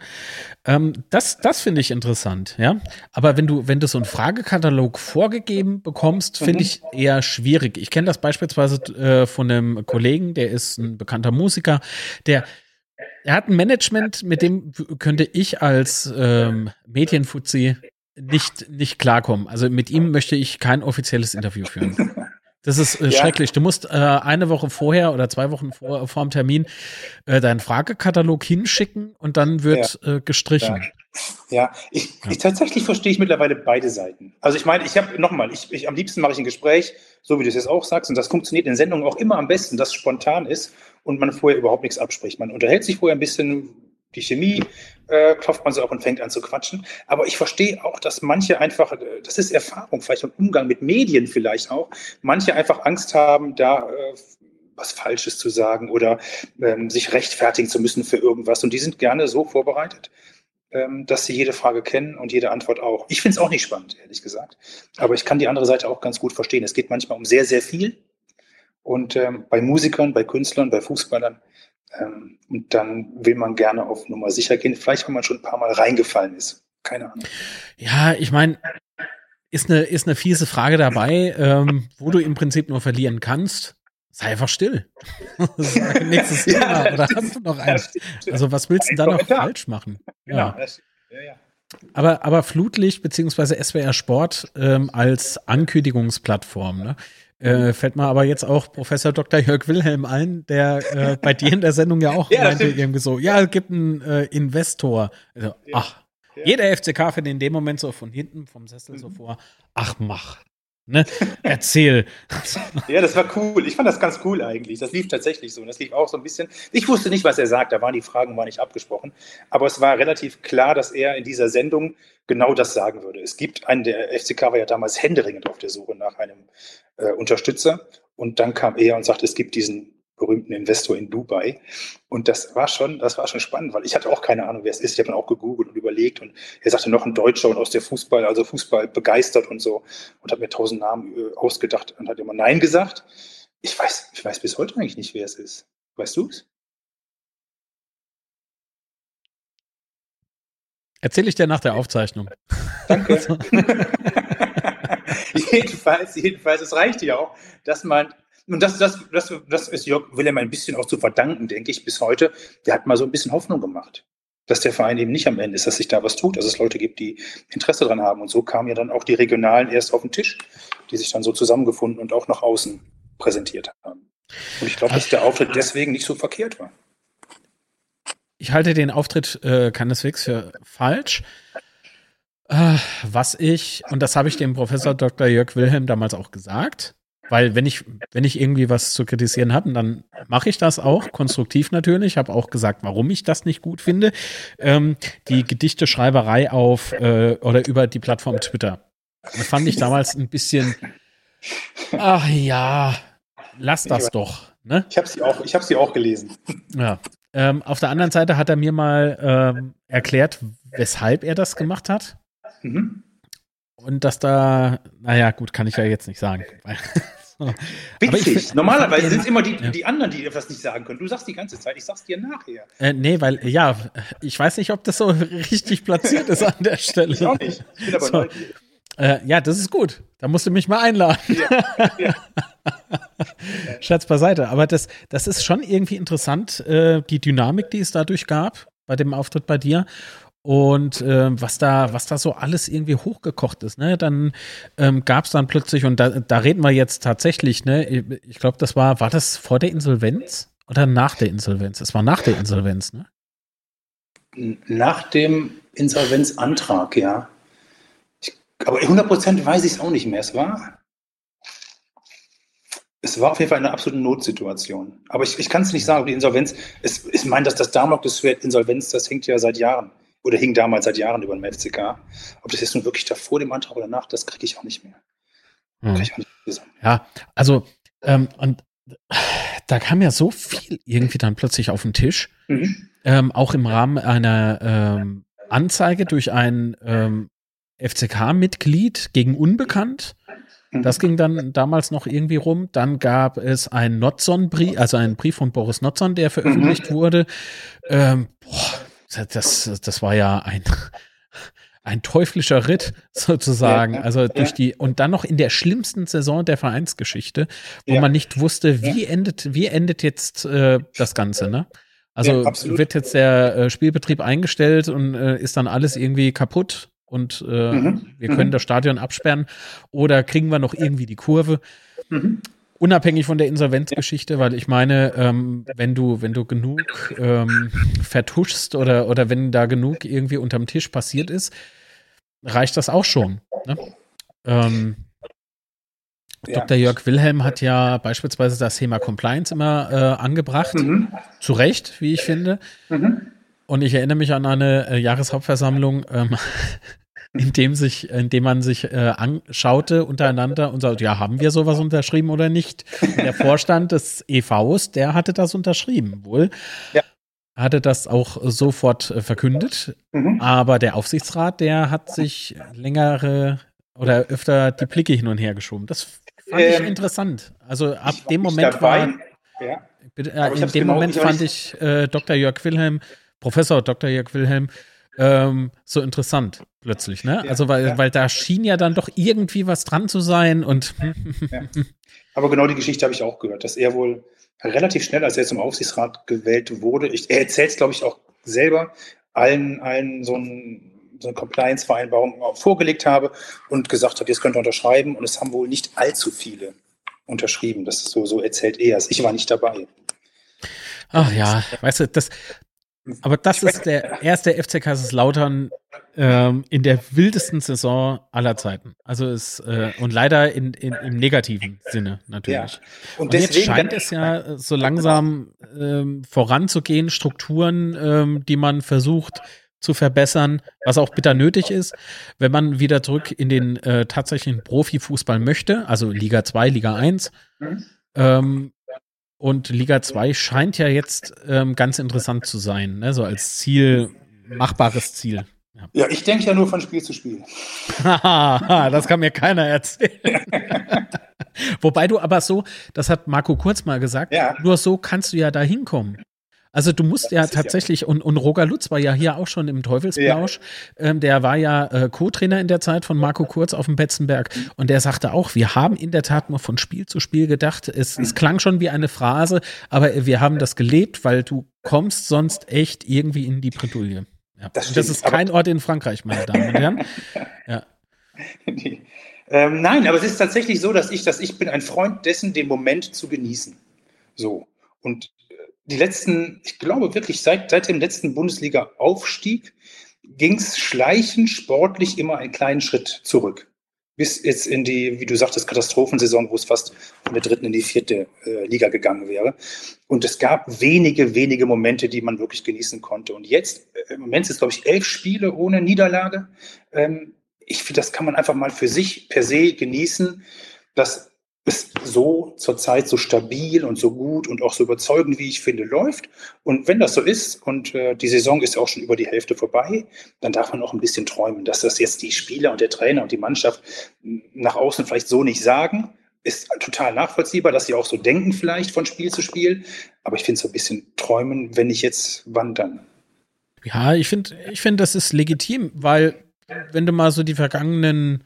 Ähm, das das finde ich interessant, ja. Aber wenn du, wenn du so einen Fragekatalog vorgegeben bekommst, finde mhm. ich eher schwierig. Ich kenne das beispielsweise äh, von einem Kollegen, der ist ein bekannter Musiker, der er hat ein Management, mit dem könnte ich als ähm, Medienfuzzi nicht, nicht klarkommen. Also mit ihm möchte ich kein offizielles Interview führen. Das ist äh, ja. schrecklich. Du musst äh, eine Woche vorher oder zwei Wochen vor, vor dem Termin äh, deinen Fragekatalog hinschicken und dann wird ja. äh, gestrichen.
Ja. Ja, ich, ich tatsächlich verstehe ich mittlerweile beide Seiten. Also ich meine, ich habe nochmal, ich, ich, am liebsten mache ich ein Gespräch, so wie du es jetzt auch sagst, und das funktioniert in Sendungen auch immer am besten, dass es spontan ist und man vorher überhaupt nichts abspricht. Man unterhält sich vorher ein bisschen, die Chemie äh, klopft man so auf und fängt an zu quatschen. Aber ich verstehe auch, dass manche einfach, äh, das ist Erfahrung, vielleicht im Umgang mit Medien vielleicht auch, manche einfach Angst haben, da äh, was Falsches zu sagen oder ähm, sich rechtfertigen zu müssen für irgendwas. Und die sind gerne so vorbereitet, dass sie jede Frage kennen und jede Antwort auch. Ich finde es auch nicht spannend, ehrlich gesagt. Aber ich kann die andere Seite auch ganz gut verstehen. Es geht manchmal um sehr, sehr viel. Und ähm, bei Musikern, bei Künstlern, bei Fußballern ähm, und dann will man gerne auf Nummer sicher gehen, vielleicht wenn man schon ein paar Mal reingefallen ist. Keine Ahnung.
Ja, ich meine, ist eine, ist eine fiese Frage dabei, ähm, wo du im Prinzip nur verlieren kannst. Sei einfach still. nächstes Thema. Ja, Oder hast du noch eins? Also, was willst du da noch falsch machen?
Genau. Ja. ja, ja.
Aber, aber Flutlicht beziehungsweise SWR Sport ähm, als Ankündigungsplattform, ne? Äh, fällt mir aber jetzt auch Professor Dr. Jörg Wilhelm ein, der äh, bei dir in der Sendung ja auch ja, meinte irgendwie so, ja, es gibt einen äh, Investor. Also, ach. Jeder FCK findet in dem Moment so von hinten vom Sessel mhm. so vor, ach mach, Ne? Erzähl.
ja, das war cool. Ich fand das ganz cool eigentlich. Das lief tatsächlich so. Und das lief auch so ein bisschen. Ich wusste nicht, was er sagt. Da waren die Fragen war nicht abgesprochen. Aber es war relativ klar, dass er in dieser Sendung genau das sagen würde. Es gibt einen, der FCK war ja damals händeringend auf der Suche nach einem äh, Unterstützer. Und dann kam er und sagte, es gibt diesen berühmten Investor in Dubai. Und das war schon, das war schon spannend, weil ich hatte auch keine Ahnung, wer es ist. Ich habe dann auch gegoogelt und überlegt und er sagte noch ein Deutscher und aus der Fußball, also Fußball begeistert und so und hat mir tausend Namen äh, ausgedacht und hat immer Nein gesagt. Ich weiß, ich weiß bis heute eigentlich nicht, wer es ist. Weißt du es?
Erzähle ich dir nach der Aufzeichnung.
Danke. jedenfalls, jedenfalls, es reicht ja auch, dass man und das, das, das, das ist Jörg Wilhelm ein bisschen auch zu verdanken, denke ich, bis heute. Der hat mal so ein bisschen Hoffnung gemacht, dass der Verein eben nicht am Ende ist, dass sich da was tut, dass es Leute gibt, die Interesse dran haben. Und so kamen ja dann auch die Regionalen erst auf den Tisch, die sich dann so zusammengefunden und auch nach außen präsentiert haben. Und ich glaube, dass der Auftritt deswegen nicht so verkehrt war.
Ich halte den Auftritt äh, keineswegs für falsch. Äh, was ich, und das habe ich dem Professor Dr. Jörg Wilhelm damals auch gesagt, weil wenn ich, wenn ich irgendwie was zu kritisieren habe, dann mache ich das auch, konstruktiv natürlich. Ich habe auch gesagt, warum ich das nicht gut finde. Ähm, die Gedichteschreiberei auf äh, oder über die Plattform Twitter. Das fand ich damals ein bisschen, ach ja, lass das doch. Ne?
Ich habe sie auch, ich habe sie auch gelesen.
Ja. Ähm, auf der anderen Seite hat er mir mal ähm, erklärt, weshalb er das gemacht hat. Mhm. Und dass da, naja, gut, kann ich ja jetzt nicht sagen.
Witzig. Normalerweise sind es immer die, die anderen, die etwas nicht sagen können. Du sagst die ganze Zeit, ich sag's dir nachher.
Äh, nee, weil, ja, ich weiß nicht, ob das so richtig platziert ist an der Stelle. Ich auch nicht. Ich bin aber so. neugierig. Äh, ja, das ist gut. Da musst du mich mal einladen. Ja, ja. Scherz beiseite. Aber das, das ist schon irgendwie interessant, äh, die Dynamik, die es dadurch gab bei dem Auftritt bei dir und äh, was da, was da so alles irgendwie hochgekocht ist, ne? Dann ähm, gab es dann plötzlich, und da, da reden wir jetzt tatsächlich, ne? Ich glaube, das war, war das vor der Insolvenz oder nach der Insolvenz? Es war nach der Insolvenz, ne?
Nach dem Insolvenzantrag, ja. Ich, aber 100% weiß ich es auch nicht mehr. Es war, es war auf jeden Fall eine absolute Notsituation. Aber ich, ich kann es nicht sagen, ob die Insolvenz, es, ich meine, dass das Damoklesschwert Insolvenz, das hängt ja seit Jahren oder hing damals seit Jahren über dem FCK. Ob das jetzt nun wirklich davor dem Antrag oder nach, das kriege ich auch nicht mehr.
Hm. Krieg ich auch nicht zusammen. Ja, also ähm, und da kam ja so viel irgendwie dann plötzlich auf den Tisch, mhm. ähm, auch im Rahmen einer ähm, Anzeige durch ein ähm, FCK-Mitglied gegen Unbekannt. Mhm. Das ging dann damals noch irgendwie rum. Dann gab es einen Notzon-Brief, also einen Brief von Boris Notzon, der veröffentlicht mhm. wurde. Ähm, boah, das, das war ja ein, ein teuflischer Ritt sozusagen. Ja, also durch ja. die, und dann noch in der schlimmsten Saison der Vereinsgeschichte, wo ja. man nicht wusste, wie endet, wie endet jetzt äh, das Ganze, ne? Also wird jetzt der äh, Spielbetrieb eingestellt und äh, ist dann alles irgendwie kaputt und äh, mhm. wir können mhm. das Stadion absperren oder kriegen wir noch irgendwie die Kurve? Mhm unabhängig von der Insolvenzgeschichte, weil ich meine, ähm, wenn du, wenn du genug ähm, vertuschst oder, oder wenn da genug irgendwie unterm Tisch passiert ist, reicht das auch schon. Ne? Ähm. Dr. Jörg Wilhelm hat ja beispielsweise das Thema Compliance immer äh, angebracht. Mhm. Zu Recht, wie ich finde. Mhm. Und ich erinnere mich an eine äh, Jahreshauptversammlung, ähm, in dem sich, in dem man sich äh, anschaute untereinander und sagte, ja, haben wir sowas unterschrieben oder nicht? Und der Vorstand des EVs, der hatte das unterschrieben, wohl. Ja. Hatte das auch sofort äh, verkündet. Mhm. Aber der Aufsichtsrat, der hat sich längere oder öfter die Blicke hin und her geschoben. Das fand ähm, ich interessant. Also ab dem Moment war. Ja. Äh, in dem genau, Moment fand ich äh, Dr. Jörg Wilhelm, Professor Dr. Jörg Wilhelm, ähm, so interessant plötzlich, ne? Ja, also weil, ja. weil da schien ja dann doch irgendwie was dran zu sein und
ja. Aber genau die Geschichte habe ich auch gehört, dass er wohl relativ schnell, als er zum Aufsichtsrat gewählt wurde, ich, er erzählt es, glaube ich, auch selber, allen, allen so, ein, so eine Compliance-Vereinbarung vorgelegt habe und gesagt habe, jetzt könnt ihr unterschreiben und es haben wohl nicht allzu viele unterschrieben. Das ist so, so erzählt er es. Ich war nicht dabei.
Ach ja, weißt du, das, Aber das ist der erste FC Kaiserslautern ähm, in der wildesten Saison aller Zeiten. Also es äh, und leider in, in, im negativen Sinne natürlich. Ja. Und, und deswegen, jetzt scheint es ja so langsam ähm, voranzugehen, Strukturen, ähm, die man versucht zu verbessern, was auch bitter nötig ist, wenn man wieder zurück in den äh, tatsächlichen Profifußball möchte, also Liga 2, Liga 1. Mhm. Ähm, und Liga 2 scheint ja jetzt ähm, ganz interessant zu sein, ne? so als Ziel, machbares Ziel.
Ja, ja ich denke ja nur von Spiel zu Spiel.
das kann mir keiner erzählen. Wobei du aber so, das hat Marco Kurz mal gesagt, ja. nur so kannst du ja da hinkommen. Also du musst ja tatsächlich, ja. Und, und Roger Lutz war ja hier auch schon im Teufelsblausch, ja. ähm, der war ja äh, Co-Trainer in der Zeit von Marco Kurz auf dem Betzenberg und der sagte auch, wir haben in der Tat nur von Spiel zu Spiel gedacht, es, es klang schon wie eine Phrase, aber wir haben das gelebt, weil du kommst sonst echt irgendwie in die Bredouille. Ja. Das, das, ist kein Ort in Frankreich, meine Damen und Herren. Ja.
ähm, nein, aber es ist tatsächlich so, dass ich, dass ich bin ein Freund dessen, den Moment zu genießen. So. Und die letzten, ich glaube wirklich seit, seit dem letzten Bundesliga-Aufstieg ging es schleichend sportlich immer einen kleinen Schritt zurück. Bis jetzt in die, wie du sagtest, Katastrophensaison, wo es fast von der dritten in die vierte äh, Liga gegangen wäre. Und es gab wenige, wenige Momente, die man wirklich genießen konnte. Und jetzt, äh, im Moment sind es, glaube ich, elf Spiele ohne Niederlage. Ähm, ich finde, das kann man einfach mal für sich per se genießen. Das es so zurzeit so stabil und so gut und auch so überzeugend, wie ich finde, läuft. Und wenn das so ist und äh, die Saison ist auch schon über die Hälfte vorbei, dann darf man auch ein bisschen träumen, dass das jetzt die Spieler und der Trainer und die Mannschaft nach außen vielleicht so nicht sagen. Ist total nachvollziehbar, dass sie auch so denken vielleicht von Spiel zu Spiel. Aber ich finde so ein bisschen träumen, wenn nicht jetzt, wann dann?
Ja, ich finde, ich finde, das ist legitim, weil wenn du mal so die vergangenen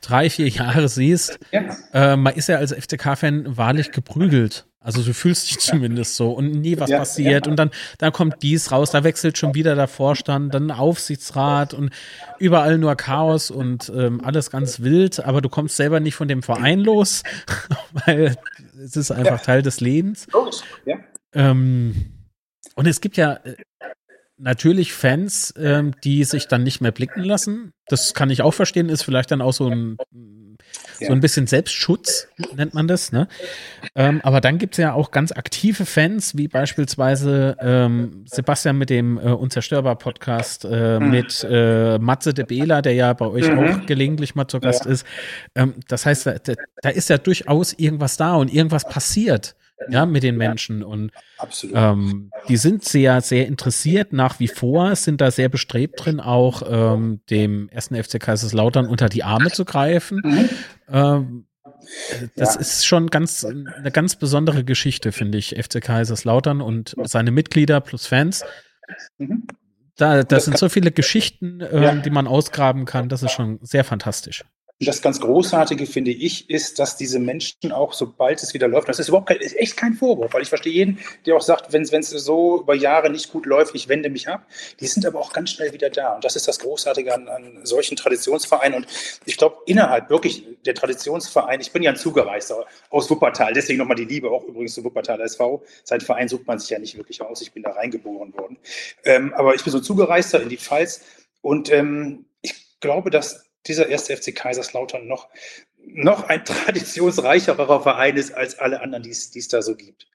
drei, vier Jahre siehst, ja. äh, man ist ja als FCK-Fan wahrlich geprügelt. Also du fühlst dich zumindest so und nie was ja, passiert. Ja. Und dann, dann kommt dies raus, da wechselt schon wieder der Vorstand, dann Aufsichtsrat und überall nur Chaos und ähm, alles ganz wild, aber du kommst selber nicht von dem Verein los, weil es ist einfach Teil des Lebens. Ja. Ähm, und es gibt ja äh, natürlich Fans, ähm, die sich dann nicht mehr blicken lassen. Das kann ich auch verstehen, ist vielleicht dann auch so ein, so ein bisschen Selbstschutz, nennt man das. Ne? Ähm, aber dann gibt es ja auch ganz aktive Fans, wie beispielsweise ähm, Sebastian mit dem äh, Unzerstörbar-Podcast, äh, mhm. mit äh, Matze de Bela, der ja bei euch mhm. auch gelegentlich mal zu Gast ja. ist. Ähm, das heißt, da, da ist ja durchaus irgendwas da und irgendwas passiert ja, mit den Menschen. Und ähm, die sind sehr, sehr interessiert nach wie vor, sind da sehr bestrebt drin, auch ähm, dem ersten FC Kaiserslautern unter die Arme zu greifen. Mhm. Ähm, das ja. ist schon ganz eine ganz besondere Geschichte, finde ich, FC Kaiserslautern und seine Mitglieder plus Fans. Mhm. Da, das sind so viele Geschichten, ähm, ja. die man ausgraben kann. Das ist schon sehr fantastisch.
Das ganz Großartige, finde ich, ist, dass diese Menschen auch, sobald es wieder läuft, das ist überhaupt kein, ist echt kein Vorwurf, weil ich verstehe jeden, der auch sagt, wenn es so über Jahre nicht gut läuft, ich wende mich ab. Die sind aber auch ganz schnell wieder da. Und das ist das Großartige an, an solchen Traditionsvereinen. Und ich glaube, innerhalb wirklich der Traditionsvereine, ich bin ja ein Zugereister aus Wuppertal, deswegen nochmal die Liebe auch übrigens zu Wuppertal SV. Sein Verein sucht man sich ja nicht wirklich aus. Ich bin da reingeboren worden. Ähm, aber ich bin so ein Zugereister in die Pfalz. Und ähm, ich glaube, dass dieser erste FC Kaiserslautern noch, noch ein traditionsreicherer Verein ist als alle anderen, die es da so gibt.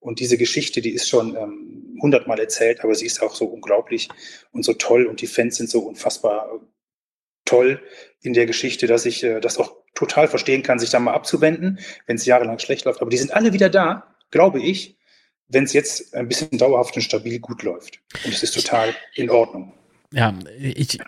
Und diese Geschichte, die ist schon ähm, hundertmal erzählt, aber sie ist auch so unglaublich und so toll und die Fans sind so unfassbar toll in der Geschichte, dass ich äh, das auch total verstehen kann, sich da mal abzuwenden, wenn es jahrelang schlecht läuft. Aber die sind alle wieder da, glaube ich, wenn es jetzt ein bisschen dauerhaft und stabil gut läuft. Und es ist total in Ordnung.
Ja, ich,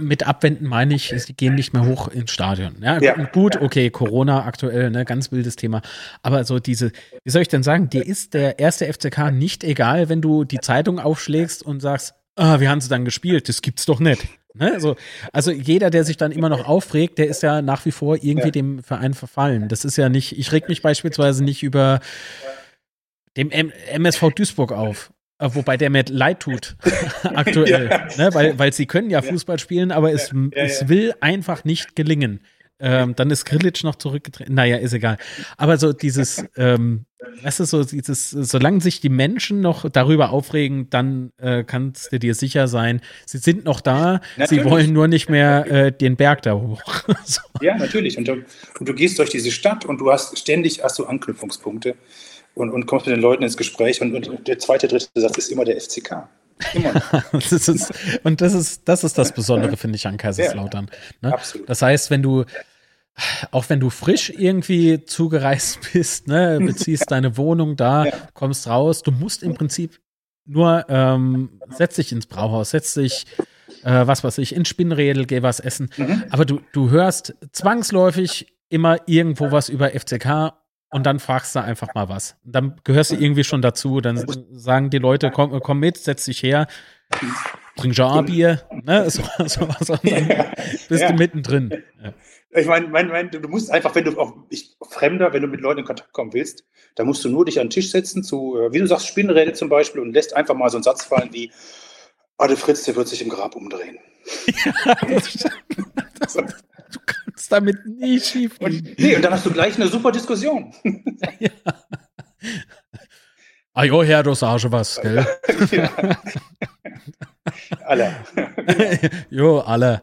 mit Abwenden meine ich, sie gehen nicht mehr hoch ins Stadion. Ja, ja. gut, okay, Corona aktuell, ne, ganz wildes Thema. Aber so diese, wie soll ich denn sagen, dir ist der erste FCK nicht egal, wenn du die Zeitung aufschlägst und sagst, ah, wie haben sie dann gespielt? Das gibt's doch nicht. Ne? Also, also jeder, der sich dann immer noch aufregt, der ist ja nach wie vor irgendwie ja. dem Verein verfallen. Das ist ja nicht, ich reg mich beispielsweise nicht über dem MSV Duisburg auf wobei der mir leid tut, aktuell. Ja. Ne? Weil, weil sie können ja Fußball spielen, aber es, es will einfach nicht gelingen. Ähm, dann ist Grillitsch noch zurückgetreten. Naja, ist egal. Aber so dieses, ähm, weißt du, so dieses, solange sich die Menschen noch darüber aufregen, dann äh, kannst du dir sicher sein, sie sind noch da, natürlich. sie wollen nur nicht mehr äh, den Berg da hoch.
so. Ja, natürlich. Und du, und du, gehst durch diese Stadt und du hast ständig hast du Anknüpfungspunkte und, und kommst mit den Leuten ins Gespräch und, und der zweite, dritte Satz ist immer der FCK.
das ist, und das ist, das ist das Besondere, finde ich, an Kaiserslautern. Ne? Absolut. Das heißt, wenn du, auch wenn du frisch irgendwie zugereist bist, ne, beziehst deine Wohnung da, ja. kommst raus, du musst im Prinzip nur, ähm, setz dich ins Brauhaus, setz dich, äh, was weiß ich, ins Spinnrädel, geh was essen. Mhm. Aber du, du hörst zwangsläufig immer irgendwo was über FCK und dann fragst du einfach mal was. Dann gehörst du irgendwie schon dazu. Dann sagen die Leute, komm, komm mit, setz dich her, trink schon Bier, ne? So, so, so, dann bist ja. du mittendrin. Ja.
Ich meine, mein, mein, du musst einfach, wenn du auch ich, Fremder, wenn du mit Leuten in Kontakt kommen willst, dann musst du nur dich an den Tisch setzen, zu, äh, wie du sagst, Spinnräder zum Beispiel, und lässt einfach mal so einen Satz fallen wie, oh, der Fritz, der wird sich im Grab umdrehen. Ja, das,
das, du kannst damit nie schief
und, Nee, und dann hast du gleich eine super Diskussion. ja.
Ah jo, Herr, du sagst was, gell? ja.
alle.
jo, alle.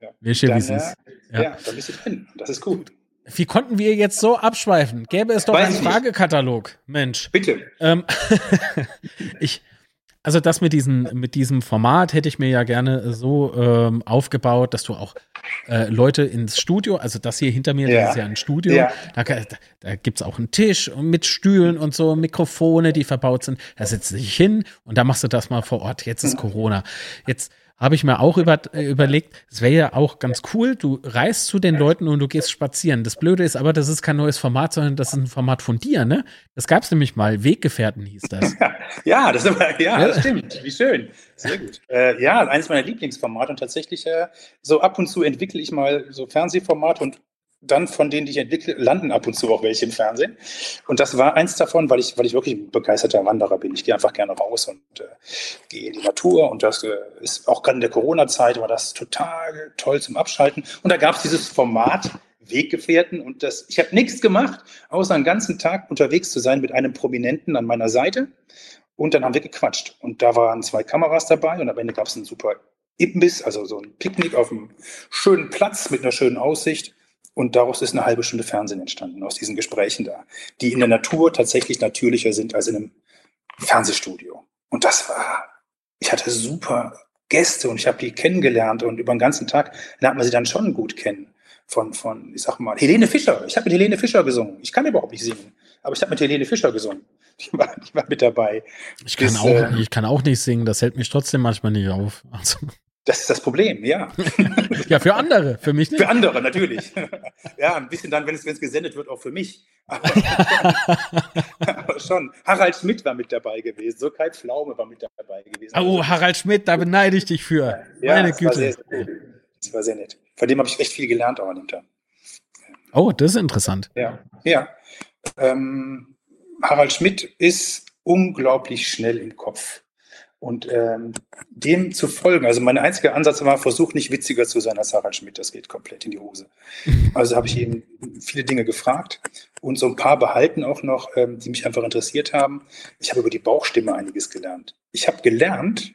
Ja. Wir wie es ist.
Ja. ja, da bist du drin. Das ist gut.
Wie konnten wir jetzt so abschweifen? Gäbe es doch Weiß einen Fragekatalog, Mensch.
Bitte.
Ähm, ich, also das mit, diesen, mit diesem Format hätte ich mir ja gerne so ähm, aufgebaut, dass du auch äh, Leute ins Studio, also das hier hinter mir, ja. das ist ja ein Studio, ja. da, da, gibt es auch einen Tisch mit Stühlen und so, Mikrofone, die verbaut sind. Da setzt du dich hin und da machst du das mal vor Ort. Jetzt ist mhm. Corona. Jetzt habe ich mir auch über, äh, überlegt, es wäre ja auch ganz cool, du reist zu den Leuten und du gehst spazieren. Das Blöde ist aber, das ist kein neues Format, sondern das ist ein Format von dir, ne? Das gab es nämlich mal, Weggefährten hieß das.
ja, das, aber, ja, das stimmt. Wie schön. Sehr gut. Äh, ja, eines meiner Lieblingsformate und tatsächlich äh, so ab und zu entwickle ich mal so Fernsehformate und dann von denen, die ich entwickle, landen ab und zu auch welche im Fernsehen. Und das war eins davon, weil ich, weil ich wirklich ein begeisterter Wanderer bin. Ich gehe einfach gerne raus und äh, gehe in die Natur. Und das äh, ist auch gerade in der Corona-Zeit war das total toll zum Abschalten. Und da gab es dieses Format Weggefährten und das, ich habe nichts gemacht, außer einen ganzen Tag unterwegs zu sein mit einem Prominenten an meiner Seite. Und dann haben wir gequatscht. Und da waren zwei Kameras dabei und am Ende gab es einen super Imbiss, also so ein Picknick auf einem schönen Platz mit einer schönen Aussicht. Und daraus ist eine halbe Stunde Fernsehen entstanden, aus diesen Gesprächen da, die in der Natur tatsächlich natürlicher sind als in einem Fernsehstudio. Und das war, ich hatte super Gäste und ich habe die kennengelernt und über den ganzen Tag lernt man sie dann schon gut kennen. Von, von ich sag mal, Helene Fischer. Ich habe mit Helene Fischer gesungen. Ich kann überhaupt nicht singen, aber ich habe mit Helene Fischer gesungen. Ich war, ich war mit dabei.
Ich kann, Bis, auch, äh, ich kann auch nicht singen, das hält mich trotzdem manchmal nicht auf. Also.
Das ist das Problem, ja.
ja, für andere, für mich
nicht. Für andere, natürlich. Ja, ein bisschen dann, wenn es, wenn es gesendet wird, auch für mich. Aber, aber schon. Harald Schmidt war mit dabei gewesen. So Kai Pflaume war mit dabei gewesen.
Oh, Harald Schmidt, da beneide ich dich für.
Ja, Meine Güte. War sehr, sehr das war sehr nett. Von dem habe ich echt viel gelernt auch an dem Tag.
Oh, das ist interessant.
Ja, ja. Ähm, Harald Schmidt ist unglaublich schnell im Kopf. Und ähm, dem zu folgen, also mein einziger Ansatz war, versuch nicht witziger zu sein als Harald Schmidt, das geht komplett in die Hose. Also habe ich eben viele Dinge gefragt und so ein paar behalten auch noch, ähm, die mich einfach interessiert haben. Ich habe über die Bauchstimme einiges gelernt. Ich habe gelernt,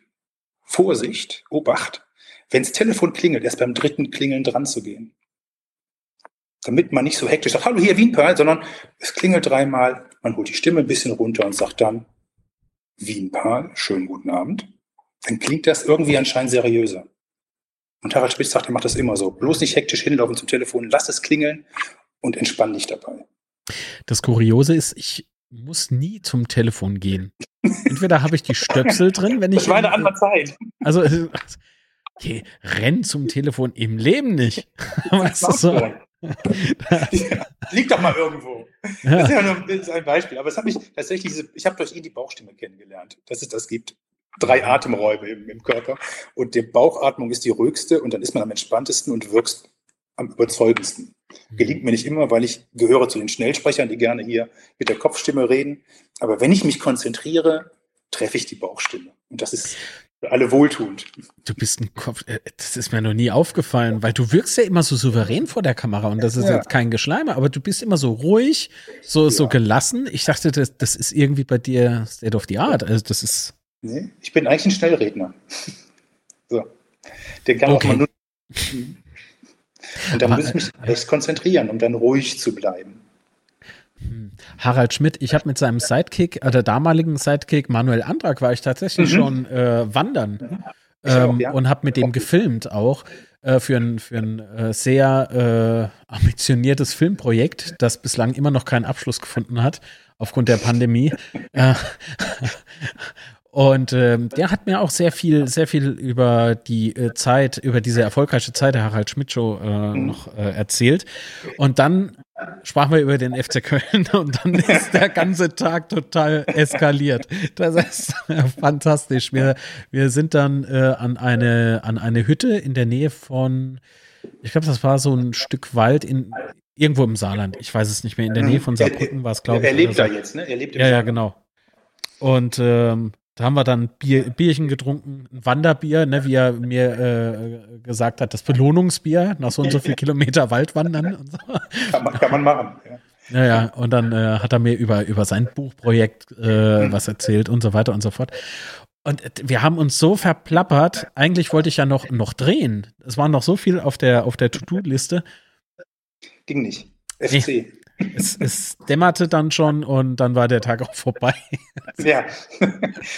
Vorsicht, Obacht, wenn das Telefon klingelt, erst beim dritten Klingeln dran zu gehen. Damit man nicht so hektisch sagt, hallo hier Wienperl, sondern es klingelt dreimal, man holt die Stimme ein bisschen runter und sagt dann, Wienpaar, schönen guten Abend, dann klingt das irgendwie anscheinend seriöser. Und Harald Spitz sagt, er macht das immer so. Bloß nicht hektisch hinlaufen zum Telefon, lass es klingeln und entspann dich dabei.
Das Kuriose ist, ich muss nie zum Telefon gehen. Entweder habe ich die Stöpsel drin, wenn ich.
Das war eine andere Zeit.
Also, okay, renn zum Telefon im Leben nicht. weißt du so?
Liegt doch mal irgendwo. Ja. Das ist ja nur das ist ein Beispiel. Aber es hat mich tatsächlich, diese, ich habe durch ihn die Bauchstimme kennengelernt, dass es das gibt. Drei Atemräume im, im Körper. Und die Bauchatmung ist die ruhigste und dann ist man am entspanntesten und wirkst am überzeugendsten. Mhm. Gelingt mir nicht immer, weil ich gehöre zu den Schnellsprechern, die gerne hier mit der Kopfstimme reden. Aber wenn ich mich konzentriere, treffe ich die Bauchstimme. Und das ist alle wohltuend.
Du bist ein Kopf, äh, das ist mir noch nie aufgefallen, weil du wirkst ja immer so souverän vor der Kamera und das ist ja. jetzt kein Geschleime, aber du bist immer so ruhig, so, ja. so gelassen. Ich dachte, das, das ist irgendwie bei dir State of the Art. Also das ist.
Nee, ich bin eigentlich ein Schnellredner. so. Der kann okay. auch mal nur. Und da muss ich mich echt konzentrieren, um dann ruhig zu bleiben.
Harald Schmidt, ich habe mit seinem Sidekick, äh, der damaligen Sidekick Manuel Andrak, war ich tatsächlich mhm. schon äh, wandern ähm, auch, ja. und habe mit dem gefilmt auch äh, für ein, für ein äh, sehr äh, ambitioniertes Filmprojekt, das bislang immer noch keinen Abschluss gefunden hat aufgrund der Pandemie. Und ähm, der hat mir auch sehr viel, sehr viel über die äh, Zeit, über diese erfolgreiche Zeit der Harald Schmidt Show äh, mhm. noch äh, erzählt. Und dann sprachen wir über den FC Köln und dann ist der ganze Tag total eskaliert. Das ist fantastisch. Wir, wir sind dann äh, an, eine, an eine Hütte in der Nähe von, ich glaube, das war so ein Stück Wald in irgendwo im Saarland. Ich weiß es nicht mehr. In der Nähe von Saarbrücken war es, glaube ich.
Er lebt da jetzt, ne? Er lebt
im Ja, Saarland. ja, genau. Und ähm, da haben wir dann Bier, Bierchen getrunken, ein Wanderbier, ne, wie er mir äh, gesagt hat, das Belohnungsbier nach so und so viel Kilometer Waldwandern und so.
Kann man, kann man machen, ja.
Ja, ja, und dann äh, hat er mir über, über sein Buchprojekt äh, was erzählt und so weiter und so fort. Und wir haben uns so verplappert. Eigentlich wollte ich ja noch, noch drehen. Es war noch so viel auf der, auf der To-Do-Liste.
Ging nicht. FC. Nee
es, es dämmerte dann schon und dann war der Tag auch vorbei.
Ja.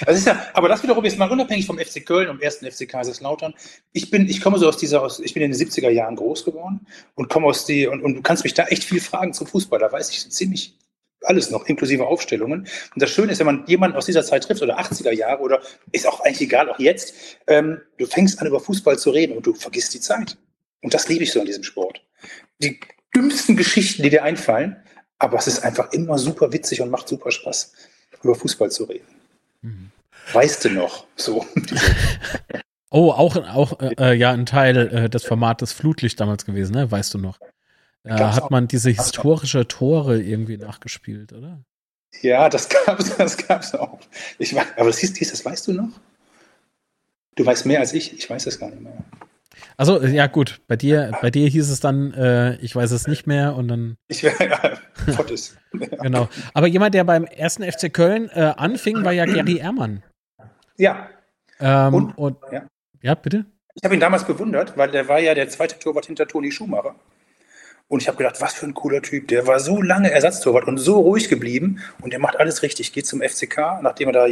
Das ist ja, aber das wiederum ist mal unabhängig vom FC Köln und ersten FC Kaiserslautern. Ich bin, ich komme so aus dieser, aus, ich bin in den 70er Jahren groß geworden und komme aus die, und, und du kannst mich da echt viel fragen zum Fußball. Da weiß ich ziemlich alles noch, inklusive Aufstellungen. Und das Schöne ist, wenn man jemanden aus dieser Zeit trifft, oder 80er Jahre, oder ist auch eigentlich egal, auch jetzt, ähm, du fängst an, über Fußball zu reden und du vergisst die Zeit. Und das liebe ich so an diesem Sport. Die dümmsten Geschichten, die dir einfallen. Aber es ist einfach immer super witzig und macht super Spaß, über Fußball zu reden. Mhm. Weißt du noch? So.
oh, auch, auch äh, ja, ein Teil äh, des Formates Flutlicht damals gewesen, ne? Weißt du noch? Da hat man diese historische Tore irgendwie nachgespielt, oder?
Ja, das gab es das gab's auch. Ich, aber das hieß, hieß, das weißt du noch? Du weißt mehr als ich, ich weiß es gar nicht mehr.
Also ja gut, bei dir, bei dir hieß es dann, äh, ich weiß es nicht mehr und dann.
Ich wäre ja, Gottes.
genau. Aber jemand, der beim ersten FC Köln äh, anfing, war ja Gary Ehrmann.
Ja.
Ähm, und, und ja. ja. bitte.
Ich habe ihn damals bewundert, weil der war ja der zweite Torwart hinter Toni Schumacher. Und ich habe gedacht, was für ein cooler Typ. Der war so lange Ersatztorwart und so ruhig geblieben und der macht alles richtig. Geht zum FCK, nachdem er da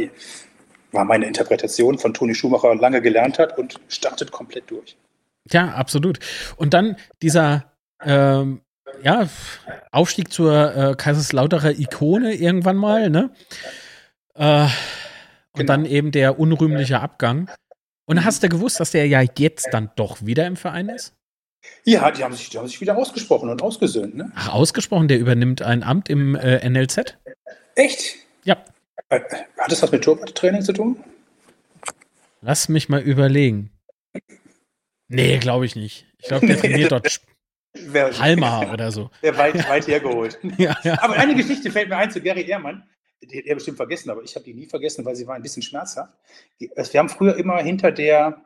war meine Interpretation von Toni Schumacher lange gelernt hat und startet komplett durch.
Ja, absolut. Und dann dieser ähm, ja, Aufstieg zur äh, Kaiserslauterer Ikone irgendwann mal, ne? Äh, und genau. dann eben der unrühmliche Abgang. Und hast du gewusst, dass der ja jetzt dann doch wieder im Verein ist?
Ja, die haben sich, die haben sich wieder ausgesprochen und ausgesöhnt, ne?
Ach, ausgesprochen, der übernimmt ein Amt im äh, NLZ?
Echt?
Ja.
Äh, hat das was mit Torwarttraining zu tun?
Lass mich mal überlegen. Nee, glaube ich nicht. Ich glaube, der trainiert dort Halma oder so.
Der weit, weit hergeholt. ja, ja. Aber eine Geschichte fällt mir ein zu Gary Ehrmann. Die hat er bestimmt vergessen, aber ich habe die nie vergessen, weil sie war ein bisschen schmerzhaft. Also wir haben früher immer hinter der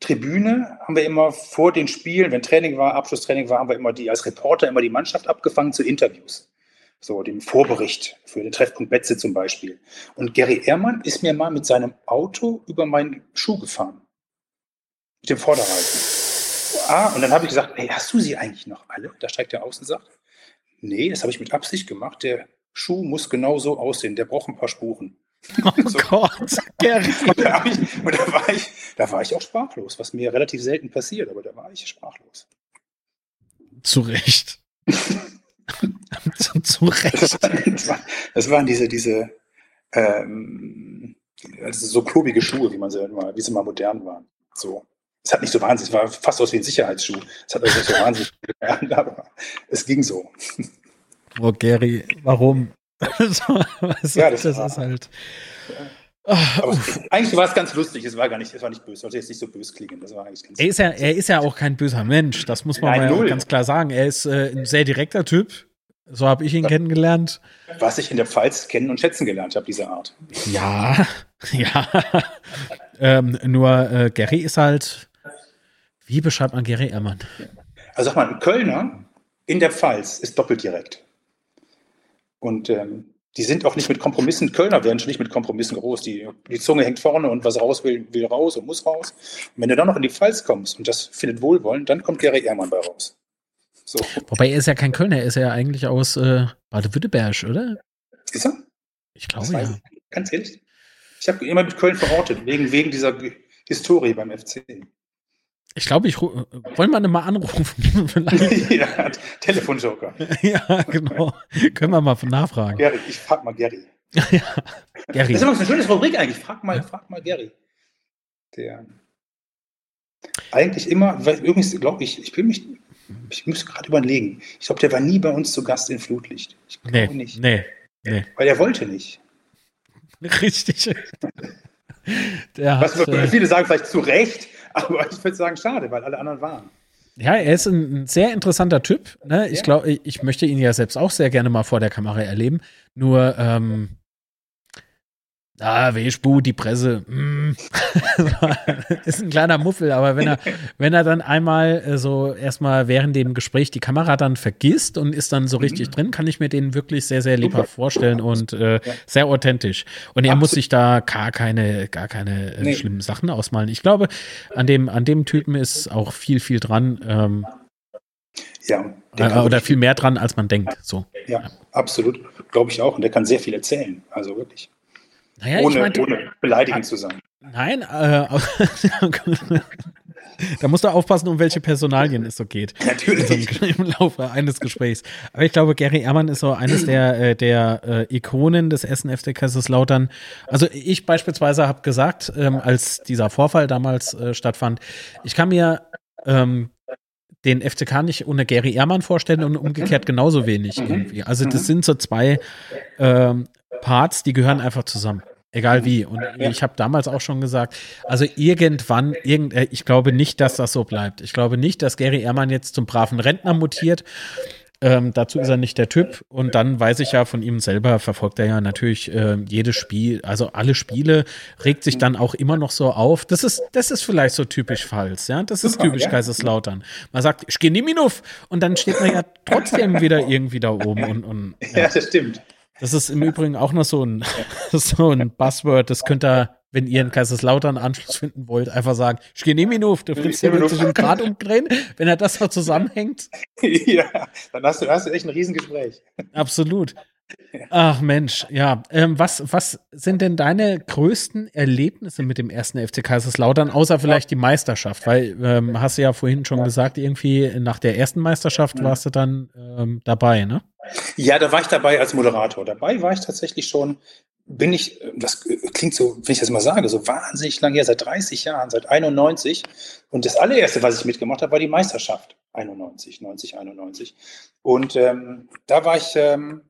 Tribüne, haben wir immer vor den Spielen, wenn Training war, Abschlusstraining war, haben wir immer die als Reporter immer die Mannschaft abgefangen zu Interviews. So, dem Vorbericht für den Treffpunkt Betze zum Beispiel. Und Gary Ehrmann ist mir mal mit seinem Auto über meinen Schuh gefahren mit dem Vorderreifen. Ah, und dann habe ich gesagt, hey, hast du sie eigentlich noch alle? Da steigt er aus und sagt, nee, das habe ich mit Absicht gemacht. Der Schuh muss genau so aussehen, der braucht ein paar Spuren.
Oh so. Gott, Gary.
und, da, ich, und da, war ich, da war ich auch sprachlos, was mir relativ selten passiert, aber da war ich sprachlos.
Zu Recht. zu, Recht.
Das, war, das, waren diese, diese ähm, also so klobige Schuhe, wie man sie mal, wie sie mal modern waren. So. Es hat nicht so wahnsinnig, es war fast aus wie ein Sicherheitsschuh. Es hat also nicht so wahnsinnig gelernt, aber es ging so.
Oh, Gary, warum?
weißt ja, das, das war, ist halt. Aber eigentlich war es ganz lustig, es war gar nicht, es war nicht böse, sollte jetzt nicht so böse klingen. Das war eigentlich ganz
er, ist ja, er ist ja auch kein böser Mensch, das muss man Nein, mal ganz klar sagen. Er ist äh, ein sehr direkter Typ, so habe ich ihn kennengelernt.
Was ich in der Pfalz kennen und schätzen gelernt habe, diese Art.
Ja, ja. Ähm, nur äh, Gary ist halt, wie beschreibt man Gary Ehrmann?
Also sag mal, ein Kölner in der Pfalz ist doppelt direkt. Und ähm, die sind auch nicht mit Kompromissen, Kölner werden schon nicht mit Kompromissen groß. Die, die Zunge hängt vorne und was raus will, will raus und muss raus. Und wenn du dann noch in die Pfalz kommst und das findet Wohlwollen, dann kommt Gary Ehrmann bei raus.
So. Wobei er ist ja kein Kölner, er ist ja eigentlich aus äh, Baden-Württemberg, oder?
Ist er?
Ich glaube ja.
Ich. Ganz ehrlich. Ich habe immer mit Köln verortet, wegen, wegen dieser Historie beim FC.
Ich glaube, ich wollen wir mal anrufen.
ja, Telefonjoker.
ja, genau. Können wir mal nachfragen.
Gary, ich frag mal Gary.
ja,
Gary. Das ist immer eine schöne Rubrik eigentlich. Frag mal, ja. frag mal Gary. Der eigentlich immer, weil übrigens glaube ich, ich bin mich, ich muss gerade überlegen. Ich glaube, der war nie bei uns zu Gast in Flutlicht. Ich
glaube nee, nicht. Nee, nee.
Weil er wollte nicht.
Richtig.
Der hat, Was, äh, viele sagen vielleicht zu Recht, aber ich würde sagen, schade, weil alle anderen waren.
Ja, er ist ein, sehr interessanter Typ. Ne? Ich glaube, ich möchte ihn ja selbst auch sehr gerne mal vor der Kamera erleben. Nur, ähm, Ah, Weschbu, die Presse. Mm. ist ein kleiner Muffel, aber wenn er, wenn er dann einmal äh, so erstmal während dem Gespräch die Kamera dann vergisst und ist dann so richtig mhm. drin, kann ich mir den wirklich sehr, sehr lebhaft vorstellen und äh, sehr authentisch. Und er Absolut. muss sich da gar keine, gar keine äh, nee. schlimmen Sachen ausmalen. Ich glaube, an dem, an dem Typen ist auch viel, viel dran. Ähm,
ja.
Äh, oder viel mehr dran, als man denkt. So.
Ja, absolut. Glaube ich auch. Und der kann sehr viel erzählen. Also wirklich.
Naja,
ohne,
meinte,
ohne beleidigend zu sein.
Nein, äh, da musst du aufpassen, um welche Personalien es so geht.
Natürlich.
Im Laufe eines Gesprächs. Aber ich glaube, Gary Ehrmann ist so eines der, äh, der äh, Ikonen des Essen FC Kaiserslautern. Also ich beispielsweise habe gesagt, ähm, als dieser Vorfall damals äh, stattfand, ich kann mir ähm, den FCK nicht ohne Gary Ehrmann vorstellen und umgekehrt genauso wenig mhm. irgendwie. Also das mhm. sind so zwei ähm, Parts, die gehören einfach zusammen. Egal wie. Und ich habe damals auch schon gesagt, also irgendwann, irgend, äh, ich glaube nicht, dass das so bleibt. Ich glaube nicht, dass Gary Ehrmann jetzt zum braven Rentner mutiert. Ähm, dazu ist er nicht der Typ. Und dann weiß ich ja von ihm selber, verfolgt er ja natürlich äh, jedes Spiel, also alle Spiele, regt sich dann auch immer noch so auf. Das ist, das ist vielleicht so typisch falsch, ja. Das ist typisch Kaiserslautern. Man sagt, ich gehe Niminuf und dann steht man ja trotzdem wieder irgendwie da oben und, und
ja. ja, das stimmt.
Das ist im Übrigen auch noch so ein, so ein Buzzword. Das könnt ihr, wenn ihr in Kaiserslautern Anschluss finden wollt, einfach sagen, ich gehe Minuf, der Fritz hier wird sich im Grad umdrehen, wenn er das so zusammenhängt.
Ja, dann hast du, hast du echt ein Riesengespräch.
Absolut. Ach Mensch, ja. Ähm, was, was sind denn deine größten Erlebnisse mit dem ersten FC Kaiserslautern, außer vielleicht die Meisterschaft? Weil, ähm, hast du ja vorhin schon gesagt, irgendwie nach der ersten Meisterschaft warst du dann ähm, dabei, ne?
Ja, da war ich dabei als Moderator. Dabei war ich tatsächlich schon, bin ich, das klingt so, wenn ich das mal sage, so wahnsinnig lange her, seit 30 Jahren, seit 91. Und das allererste, was ich mitgemacht habe, war die Meisterschaft. 91, 90, 91. Und ähm, da war ich ähm,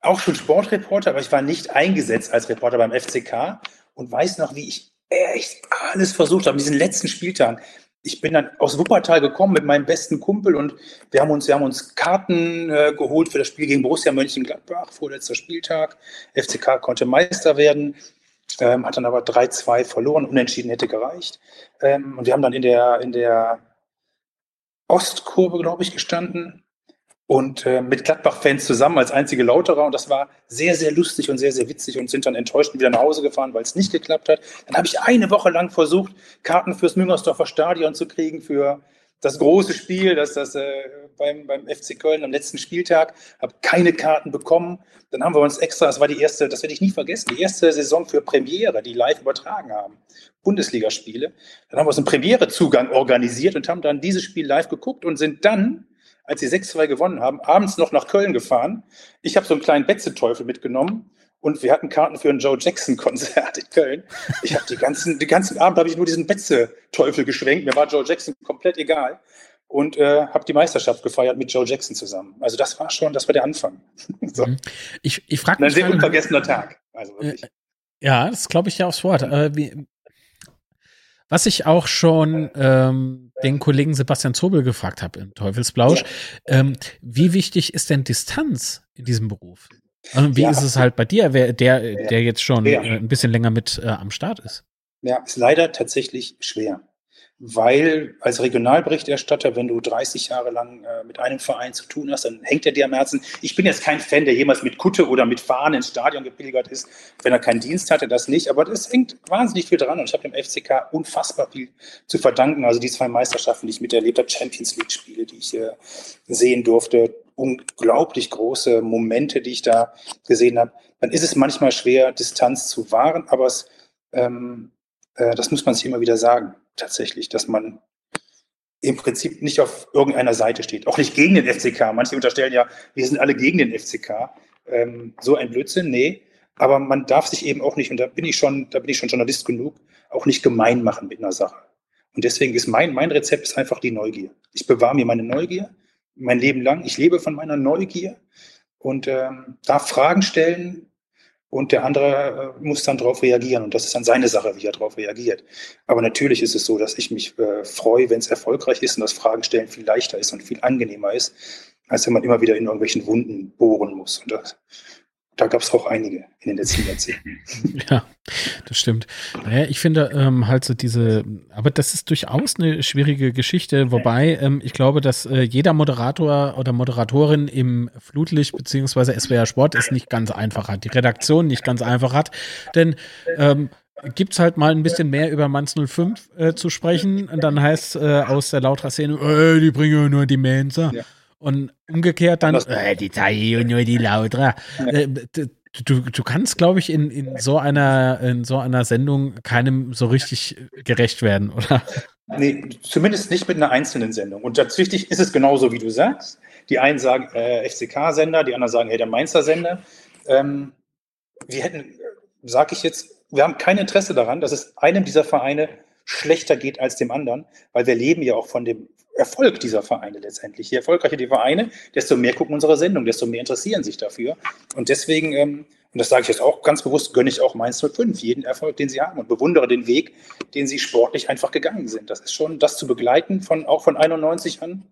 auch schon Sportreporter, aber ich war nicht eingesetzt als Reporter beim FCK und weiß noch, wie ich echt alles versucht habe, diesen letzten Spieltag. Ich bin dann aus Wuppertal gekommen mit meinem besten Kumpel und wir haben uns, wir haben uns Karten äh, geholt für das Spiel gegen Borussia Mönchengladbach, vorletzter Spieltag. FCK konnte Meister werden, ähm, hat dann aber 3-2 verloren, unentschieden hätte gereicht. Ähm, und wir haben dann in der, in der Ostkurve, glaube ich, gestanden und äh, mit Gladbach-Fans zusammen als einzige Lauterer. Und das war sehr, sehr lustig und sehr, sehr witzig und sind dann enttäuscht wieder nach Hause gefahren, weil es nicht geklappt hat. Dann habe ich eine Woche lang versucht, Karten fürs Müngersdorfer Stadion zu kriegen für das große Spiel, das das äh, beim, beim FC Köln am letzten Spieltag, habe keine Karten bekommen. Dann haben wir uns extra, das war die erste, das werde ich nie vergessen, die erste Saison für Premiere, die live übertragen haben, Bundesligaspiele. Dann haben wir uns einen Premierezugang organisiert und haben dann dieses Spiel live geguckt und sind dann als sie 6-2 gewonnen haben, abends noch nach Köln gefahren. Ich habe so einen kleinen Betzeteufel mitgenommen und wir hatten Karten für ein Joe Jackson Konzert in Köln. Ich habe die ganzen, den ganzen Abend habe ich nur diesen Betze-Teufel geschwenkt. Mir war Joe Jackson komplett egal und äh, habe die Meisterschaft gefeiert mit Joe Jackson zusammen. Also das war schon, das war der Anfang.
so. Mhm. Ich, ich frage mich.
Ein sehr unvergessener Tag. Also wirklich.
Ja, das glaube ich ja aufs Wort. Äh, wie, was ich auch schon ähm, den Kollegen Sebastian Zobel gefragt habe im Teufelsblausch, ja. ähm, wie wichtig ist denn Distanz in diesem Beruf? Also wie ja. ist es halt bei dir, wer, der, der jetzt schon äh, ein bisschen länger mit äh, am Start ist?
Ja, ist leider tatsächlich schwer weil als Regionalberichterstatter, wenn du 30 Jahre lang äh, mit einem Verein zu tun hast, dann hängt er dir am Herzen. Ich bin jetzt kein Fan, der jemals mit Kutte oder mit Fahnen ins Stadion gepilgert ist, wenn er keinen Dienst hatte, das nicht. Aber das hängt wahnsinnig viel dran und ich habe dem FCK unfassbar viel zu verdanken. Also die zwei Meisterschaften, die ich miterlebt habe, Champions League-Spiele, die ich äh, sehen durfte, unglaublich große Momente, die ich da gesehen habe. Dann ist es manchmal schwer, Distanz zu wahren, aber es, ähm, äh, das muss man sich immer wieder sagen tatsächlich, dass man im Prinzip nicht auf irgendeiner Seite steht. Auch nicht gegen den FCK. Manche unterstellen ja, wir sind alle gegen den FCK. Ähm, so ein Blödsinn, nee. Aber man darf sich eben auch nicht, und da bin ich schon, da bin ich schon Journalist genug, auch nicht gemein machen mit einer Sache. Und deswegen ist mein, mein Rezept ist einfach die Neugier. Ich bewahre mir meine Neugier mein Leben lang. Ich lebe von meiner Neugier und ähm, darf Fragen stellen, und der andere äh, muss dann darauf reagieren. Und das ist dann seine Sache, wie er darauf reagiert. Aber natürlich ist es so, dass ich mich äh, freue, wenn es erfolgreich ist und das Fragen stellen viel leichter ist und viel angenehmer ist, als wenn man immer wieder in irgendwelchen Wunden bohren muss. Und das, da gab es auch einige in den letzten Jahrzehnten.
Ja, das stimmt. Naja, ich finde ähm, halt so diese, aber das ist durchaus eine schwierige Geschichte, wobei ähm, ich glaube, dass äh, jeder Moderator oder Moderatorin im Flutlicht beziehungsweise SWR Sport es nicht ganz einfach hat, die Redaktion nicht ganz einfach hat, denn ähm, gibt es halt mal ein bisschen mehr über Manns 05 äh, zu sprechen und dann heißt äh, aus der Lautra-Szene, äh, die bringen nur die Mensa. Ja. Und umgekehrt dann, äh, die Tai und nur die Lautra. Äh, du, du kannst, glaube ich, in, in, so einer, in so einer Sendung keinem so richtig gerecht werden, oder?
Nee, zumindest nicht mit einer einzelnen Sendung. Und tatsächlich ist es genauso, wie du sagst. Die einen sagen äh, FCK-Sender, die anderen sagen, hey, der Mainzer-Sender. Ähm, wir hätten, sage ich jetzt, wir haben kein Interesse daran, dass es einem dieser Vereine schlechter geht als dem anderen, weil wir leben ja auch von dem Erfolg dieser Vereine letztendlich. Je erfolgreicher die Vereine, desto mehr gucken unsere Sendung, desto mehr interessieren sich dafür. Und deswegen, ähm, und das sage ich jetzt auch ganz bewusst, gönne ich auch Mainz 05 jeden Erfolg, den sie haben und bewundere den Weg, den sie sportlich einfach gegangen sind. Das ist schon das zu begleiten, von, auch von 91 an,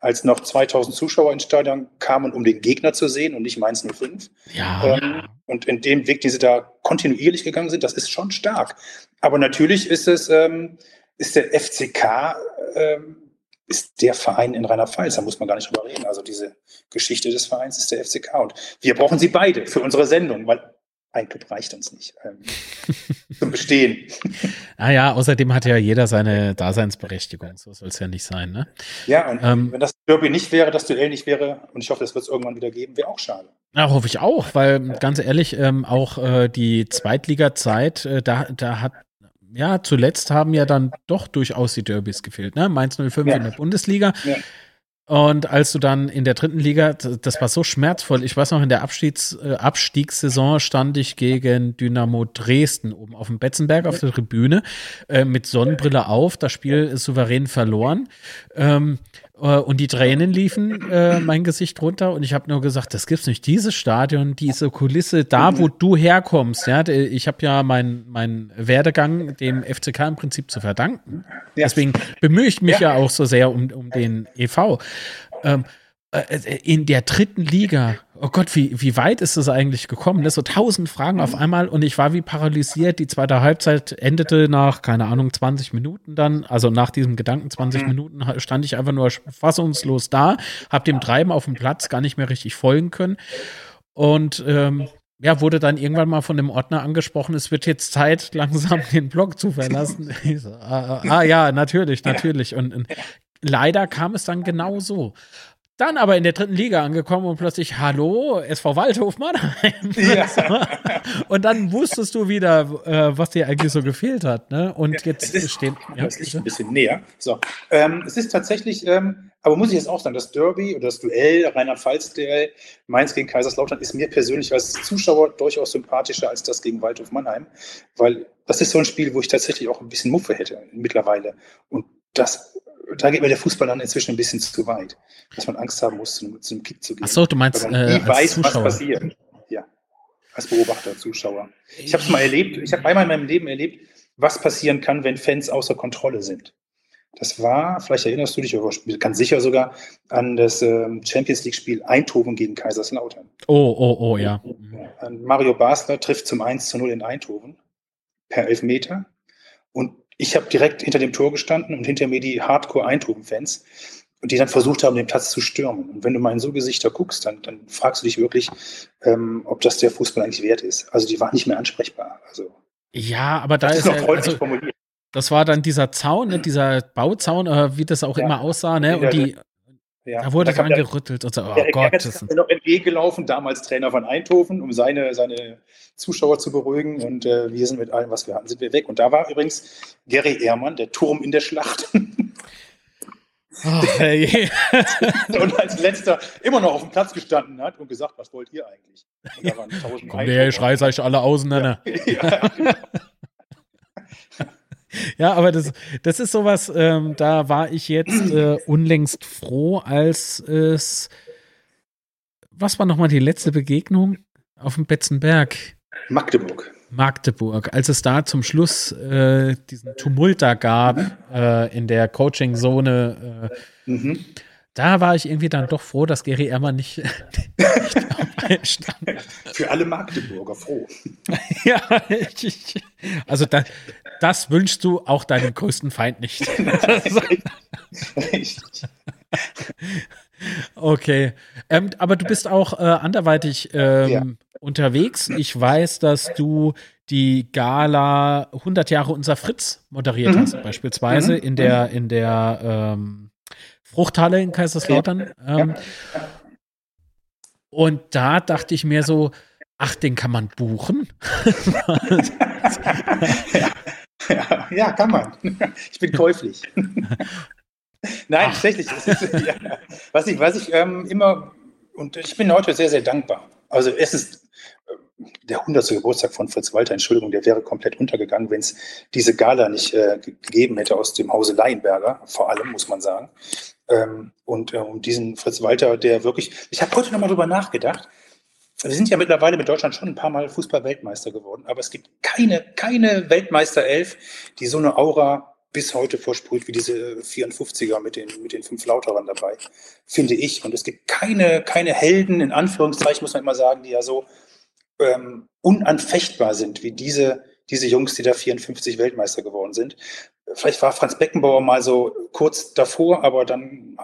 als noch 2000 Zuschauer ins Stadion kamen, um den Gegner zu sehen und nicht Mainz 05. Ja. Ähm, und in dem Weg, den sie da kontinuierlich gegangen sind, das ist schon stark. Aber natürlich ist es, ähm, ist der FCK, ähm, ist der Verein in Rheinland-Pfalz. Da muss man gar nicht drüber reden. Also diese Geschichte des Vereins ist der FCK. Und wir brauchen sie beide für unsere Sendung, weil ein Club reicht uns nicht ähm, zum Bestehen.
ah ja, außerdem hat ja jeder seine Daseinsberechtigung. So soll es ja nicht sein, ne?
Ja, und ähm, wenn das Derby nicht wäre, das Duell nicht wäre, und ich hoffe, das wird es irgendwann wieder geben, wäre auch schade.
Ja, hoffe ich auch, weil ganz ehrlich, ähm, auch äh, die Zweitliga-Zeit, äh, da, da hat ja, zuletzt haben ja dann doch durchaus die Derbys gefehlt, ne? Mainz 05 ja. in der Bundesliga. Ja. Und als du dann in der dritten Liga, das war so schmerzvoll. Ich weiß noch, in der Abstiegs, äh, Abstiegssaison stand ich gegen Dynamo Dresden oben auf dem Betzenberg auf der Tribüne äh, mit Sonnenbrille auf, das Spiel souverän verloren. Ähm, äh, und die Tränen liefen äh, mein Gesicht runter und ich habe nur gesagt, das gibt's nicht. Dieses Stadion, diese Kulisse, da wo du herkommst, ja, ich habe ja meinen mein Werdegang dem FCK im Prinzip zu verdanken. Deswegen bemühe ich mich ja. ja. auch so sehr um, um den EV. Ähm, äh, äh, in der dritten Liga. Oh Gott, wie, wie weit ist es eigentlich gekommen? Ne? So tausend Fragen auf einmal und ich war wie paralysiert. Die zweite Halbzeit endete nach, keine Ahnung, 20 Minuten dann. Also nach diesem Gedanken 20 mhm. Minuten stand ich einfach nur fassungslos da, hab dem Treiben auf dem Platz gar nicht mehr richtig folgen können. Und ähm, ja, wurde dann irgendwann mal von dem Ordner angesprochen, es wird jetzt Zeit, langsam den Blog zu verlassen. so, ah, ah, ah, ja, natürlich, natürlich. Und, und leider kam es dann genau so. Dann aber in der dritten Liga angekommen und plötzlich, hallo, SV Waldhof Mannheim. Ja. und dann wusstest du wieder, äh, was dir eigentlich so gefehlt hat. Ne? Und jetzt
ist,
stehen.
Ja, das liegt ein bisschen näher. So. Ähm, es ist tatsächlich, ähm, aber muss ich jetzt auch sagen, das Derby oder das Duell, Rheinland-Pfalz-Duell, Mainz gegen Kaiserslautern, ist mir persönlich als Zuschauer durchaus sympathischer als das gegen Waldhof Mannheim, weil das ist so ein Spiel, wo ich tatsächlich auch ein bisschen Muffe hätte mittlerweile. Und das da geht mir der Fußball dann inzwischen ein bisschen zu weit, dass man Angst haben muss, zu einem, zu einem Kick zu gehen.
Achso, du meinst,
man nie äh, weiß, Zuschauer. was passiert. Ja, als Beobachter, Zuschauer. Ich habe es mal erlebt, ich habe einmal in meinem Leben erlebt, was passieren kann, wenn Fans außer Kontrolle sind. Das war, vielleicht erinnerst du dich, aber ganz sicher sogar, an das ähm, Champions League-Spiel Eindhoven gegen Kaiserslautern.
Oh, oh, oh, ja.
Mario Basler trifft zum 1 zu 0 in Eindhoven per Elfmeter. Und ich habe direkt hinter dem Tor gestanden und hinter mir die Hardcore-Eindhoven-Fans, die dann versucht haben, den Platz zu stürmen. Und wenn du mal in so Gesichter guckst, dann, dann fragst du dich wirklich, ähm, ob das der Fußball eigentlich wert ist. Also die waren nicht mehr ansprechbar. Also
ja, aber da ist, ist ja, also, das war dann dieser Zaun, ne, dieser Bauzaun, äh, wie das auch ja. immer aussah, ne? Und die, ja. Da wurde dran gerüttelt und so, oh
der, Gott. Der ist noch entgegengelaufen, damals Trainer von Eindhoven, um seine, seine Zuschauer zu beruhigen. Und äh, wir sind mit allem, was wir hatten, sind wir weg. Und da war übrigens Gary Ehrmann, der Turm in der Schlacht. Oh, hey. und als letzter immer noch auf dem Platz gestanden hat und gesagt, was wollt ihr eigentlich? Und da
waren tausend Komm, der schreit euch alle auseinander. Ja, ja, genau. Ja, aber das, das ist sowas, ähm, da war ich jetzt äh, unlängst froh, als es. Was war nochmal die letzte Begegnung? Auf dem Betzenberg.
Magdeburg.
Magdeburg, als es da zum Schluss äh, diesen Tumult da gab äh, in der Coaching-Zone. Äh, mhm. Da war ich irgendwie dann doch froh, dass Gary Emmer nicht,
nicht stand. Für alle Magdeburger froh.
ja, ich, also da, das wünschst du auch deinem größten Feind nicht. okay. Ähm, aber du bist auch äh, anderweitig ähm, ja. unterwegs. Ich weiß, dass du die Gala 100 Jahre unser Fritz moderiert mhm. hast, beispielsweise mhm. in der, in der ähm, Fruchthalle in Kaiserslautern. Ähm, und da dachte ich mir so, ach, den kann man buchen.
ja. Ja, ja, kann man. Ich bin käuflich. Nein, Ach. tatsächlich. Ist, ja, was ich, was ich ähm, immer, und ich bin heute sehr, sehr dankbar. Also es ist äh, der 100. Geburtstag von Fritz Walter, Entschuldigung, der wäre komplett untergegangen, wenn es diese Gala nicht äh, gegeben hätte aus dem Hause Leinberger, vor allem, muss man sagen. Ähm, und äh, um diesen Fritz Walter, der wirklich, ich habe heute nochmal drüber nachgedacht, wir sind ja mittlerweile mit Deutschland schon ein paar Mal Fußball-Weltmeister geworden, aber es gibt keine, keine Weltmeisterelf, die so eine Aura bis heute versprüht wie diese 54er mit den, mit den fünf Lauterern dabei, finde ich. Und es gibt keine, keine Helden, in Anführungszeichen muss man immer sagen, die ja so ähm, unanfechtbar sind wie diese, diese Jungs, die da 54 Weltmeister geworden sind. Vielleicht war Franz Beckenbauer mal so kurz davor, aber dann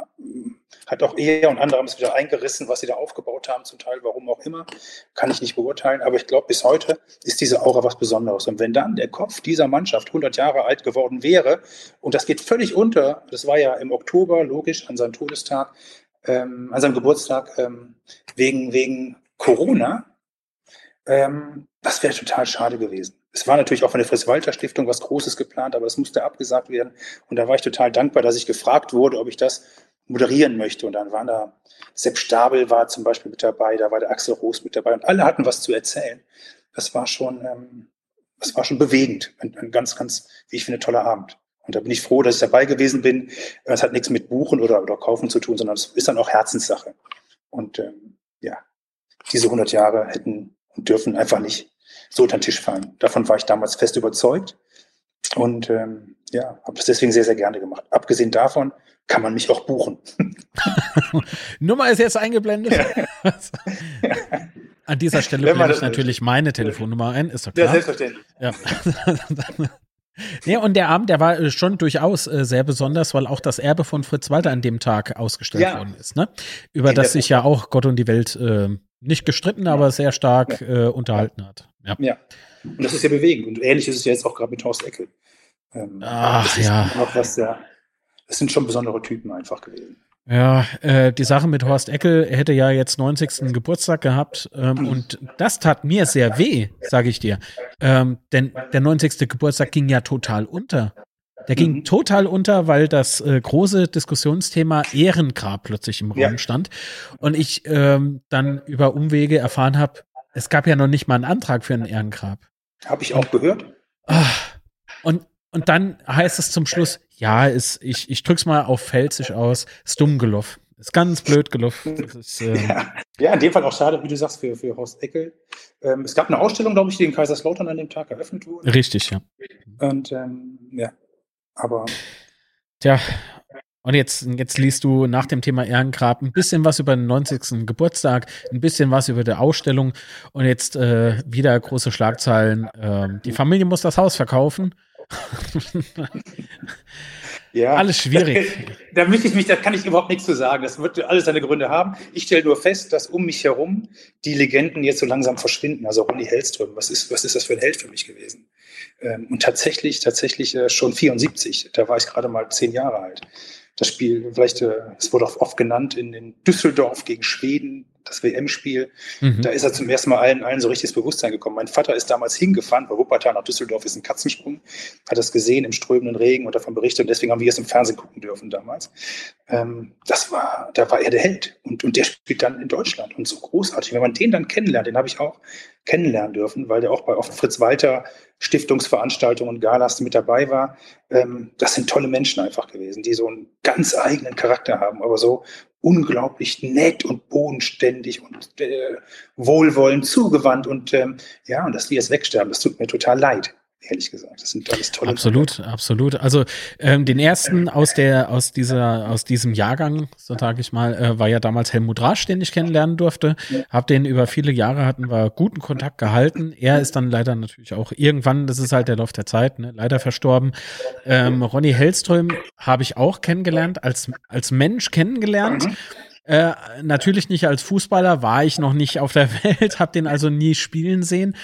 hat auch er und andere haben es wieder eingerissen, was sie da aufgebaut haben, zum Teil, warum auch immer, kann ich nicht beurteilen. Aber ich glaube, bis heute ist diese Aura was Besonderes. Und wenn dann der Kopf dieser Mannschaft 100 Jahre alt geworden wäre, und das geht völlig unter, das war ja im Oktober, logisch, an seinem Todestag, ähm, an seinem Geburtstag, ähm, wegen, wegen Corona, ähm, das wäre total schade gewesen. Es war natürlich auch von der Fritz-Walter-Stiftung was Großes geplant, aber es musste abgesagt werden. Und da war ich total dankbar, dass ich gefragt wurde, ob ich das moderieren möchte. Und dann waren da, Sepp Stabel war zum Beispiel mit dabei, da war der Axel Roos mit dabei und alle hatten was zu erzählen. Das war schon, ähm, das war schon bewegend. Ein, ein ganz, ganz, wie ich finde, toller Abend. Und da bin ich froh, dass ich dabei gewesen bin. Es hat nichts mit Buchen oder, oder Kaufen zu tun, sondern es ist dann auch Herzenssache. Und ähm, ja, diese 100 Jahre hätten und dürfen einfach nicht so unter den Tisch fallen. Davon war ich damals fest überzeugt und ähm, ja, habe das deswegen sehr, sehr gerne gemacht. Abgesehen davon kann man mich auch buchen.
Nummer ist jetzt eingeblendet. Ja. An dieser Stelle blende ich natürlich meine Telefonnummer ein, ist doch klar. Ja, selbstverständlich. Ja. Nee, und der Abend, der war äh, schon durchaus äh, sehr besonders, weil auch das Erbe von Fritz Walter an dem Tag ausgestellt ja. worden ist, ne? Über das sich ja auch Gott und die Welt äh, nicht gestritten, ja. aber sehr stark ja. äh, unterhalten hat.
Ja. ja. Und das ist ja bewegend. Und ähnlich ist es ja jetzt auch gerade mit Horst Eckel.
Ähm, Ach ja.
Noch was der, es sind schon besondere Typen einfach gewesen.
Ja, äh, die Sache mit Horst Eckel, er hätte ja jetzt 90. Geburtstag gehabt ähm, und das tat mir sehr weh, sage ich dir. Ähm, denn der 90. Geburtstag ging ja total unter. Der ging mhm. total unter, weil das äh, große Diskussionsthema Ehrengrab plötzlich im Raum ja. stand. Und ich ähm, dann über Umwege erfahren habe, es gab ja noch nicht mal einen Antrag für ein Ehrengrab.
Habe ich auch gehört.
Ach, und, und dann heißt es zum Schluss, ja, ist, ich, ich drück's mal auf Pfälzisch aus, ist dumm geluff. Ist ganz blöd geluff. Ist,
äh ja. ja, in dem Fall auch schade, wie du sagst, für, für Horst Eckel. Ähm, es gab eine Ausstellung, glaube ich, die in Kaiserslautern an dem Tag eröffnet wurde.
Richtig, ja.
Und ähm, ja, aber.
Tja, und jetzt, jetzt liest du nach dem Thema Ehrengrab ein bisschen was über den 90. Geburtstag, ein bisschen was über die Ausstellung und jetzt äh, wieder große Schlagzeilen. Ähm, die Familie muss das Haus verkaufen ja, alles schwierig.
Da, da möchte ich mich, da kann ich überhaupt nichts zu sagen. Das wird alles seine Gründe haben. Ich stelle nur fest, dass um mich herum die Legenden jetzt so langsam verschwinden. Also Ronny Hellström, was ist, was ist das für ein Held für mich gewesen? Ähm, und tatsächlich, tatsächlich äh, schon 74. Da war ich gerade mal zehn Jahre alt. Das Spiel, vielleicht, äh, es wurde auch oft genannt, in, in Düsseldorf gegen Schweden, das WM-Spiel. Mhm. Da ist er zum ersten Mal allen, allen so richtig ins Bewusstsein gekommen. Mein Vater ist damals hingefahren, weil Wuppertal nach Düsseldorf ist ein Katzensprung, hat das gesehen im strömenden Regen und davon berichtet und deswegen haben wir es im Fernsehen gucken dürfen damals. Ähm, das war, da war er der Held und, und der spielt dann in Deutschland und so großartig. Wenn man den dann kennenlernt, den habe ich auch kennenlernen dürfen, weil der auch bei oft Fritz Walter Stiftungsveranstaltungen und Galas mit dabei war. Ähm, das sind tolle Menschen einfach gewesen, die so einen ganz eigenen Charakter haben, aber so unglaublich nett und bodenständig und äh, wohlwollend zugewandt und ähm, ja, und dass die jetzt wegsterben, das tut mir total leid ehrlich gesagt. Das sind alles tolle.
Absolut, Sachen. absolut. Also ähm, den ersten aus der aus dieser aus diesem Jahrgang, so sage ich mal, äh, war ja damals Helmut Rasch, den ich kennenlernen durfte. Ja. Hab den über viele Jahre hatten wir guten Kontakt gehalten. Er ist dann leider natürlich auch irgendwann, das ist halt der Lauf der Zeit, ne, leider verstorben. Ähm, Ronny Hellström habe ich auch kennengelernt als als Mensch kennengelernt. Mhm. Äh, natürlich nicht als Fußballer, war ich noch nicht auf der Welt, habe den also nie spielen sehen.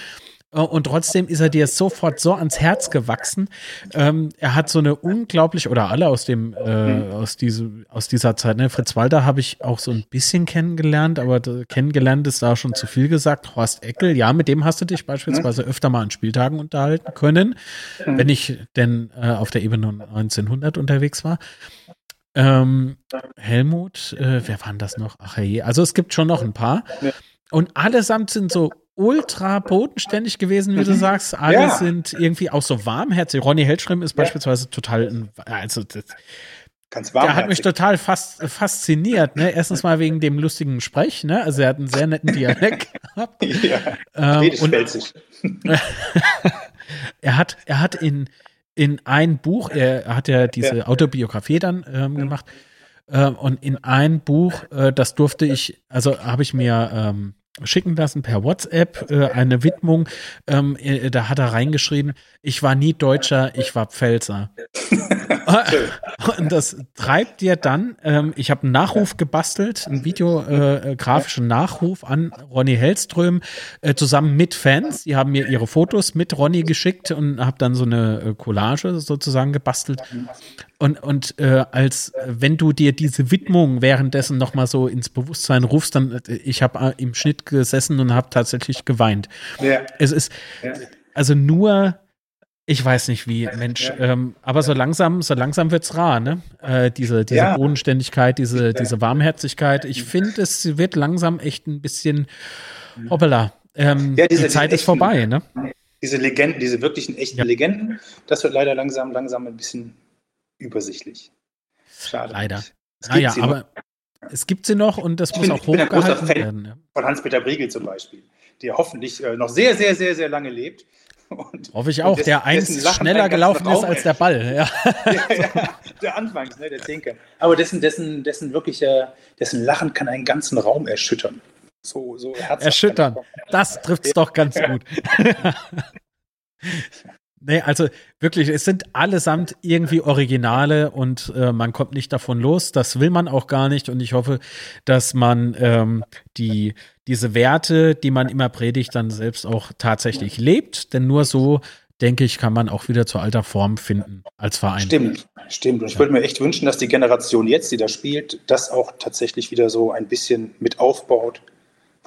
Äh, und trotzdem ist er dir sofort so ans Herz gewachsen. Ähm, er hat so eine unglaublich, oder alle aus dem, äh, mhm. aus, diese, aus dieser Zeit, ne? Fritz Walter habe ich auch so ein bisschen kennengelernt, aber kennengelernt ist da schon zu viel gesagt. Horst Eckel, ja, mit dem hast du dich beispielsweise mhm. öfter mal an Spieltagen unterhalten können, mhm. wenn ich denn äh, auf der Ebene 1900 unterwegs war. Ähm, Helmut, äh, wer waren das noch? Ach hey, also es gibt schon noch ein paar. Und allesamt sind so ultra bodenständig gewesen, wie du mhm. sagst. Alle ja. sind irgendwie auch so warmherzig. Ronny Hellström ist ja. beispielsweise total, also das, Ganz warm. Der hat mich total fas fasziniert. Ne? Erstens mal wegen dem lustigen Sprech. Ne? Also er hat einen sehr netten Dialekt gehabt. ja, ähm, und, er hat, er hat in, in ein Buch, er hat ja diese ja. Autobiografie dann ähm, mhm. gemacht. Ähm, und in ein Buch, äh, das durfte ich, also habe ich mir ähm, schicken lassen per WhatsApp äh, eine Widmung. Ähm, äh, da hat er reingeschrieben, ich war nie Deutscher, ich war Pfälzer. und das treibt dir dann, ähm, ich habe einen Nachruf gebastelt, einen videografischen äh, Nachruf an Ronny Hellström, äh, zusammen mit Fans. Die haben mir ihre Fotos mit Ronny geschickt und habe dann so eine äh, Collage sozusagen gebastelt. Und, und äh, als wenn du dir diese Widmung währenddessen nochmal so ins Bewusstsein rufst, dann äh, ich habe äh, im Schnitt gesessen und habe tatsächlich geweint. Ja. Es ist also nur ich weiß nicht wie, Mensch. Ähm, aber so langsam, so langsam wird's rar, ne? Äh, diese, diese ja. Bodenständigkeit, diese, diese Warmherzigkeit. Ich finde, es wird langsam echt ein bisschen hoppala. Ähm, ja, diese, die Zeit ist echten, vorbei, ne?
Diese Legenden, diese wirklichen echten ja. Legenden, das wird leider langsam, langsam ein bisschen übersichtlich.
Schade. Leider. Naja, aber noch. es gibt sie noch und das ich muss bin, auch hochgehalten werden. Ja.
Von Hans-Peter Briegel zum Beispiel, der hoffentlich äh, noch sehr, sehr, sehr, sehr lange lebt
und, Hoffe ich auch, der eins schneller gelaufen ist als der Ball. Ja.
ja, ja der Anfangs, ne, der Zehnke. Aber dessen, dessen, dessen wirklich, dessen Lachen kann einen ganzen Raum erschüttern.
So, so Erschüttern. Das trifft es doch ganz gut. Nee, also wirklich, es sind allesamt irgendwie Originale und äh, man kommt nicht davon los. Das will man auch gar nicht. Und ich hoffe, dass man ähm, die, diese Werte, die man immer predigt, dann selbst auch tatsächlich lebt. Denn nur so, denke ich, kann man auch wieder zur alter Form finden als Verein.
Stimmt, stimmt. Und ich würde mir echt wünschen, dass die Generation jetzt, die da spielt, das auch tatsächlich wieder so ein bisschen mit aufbaut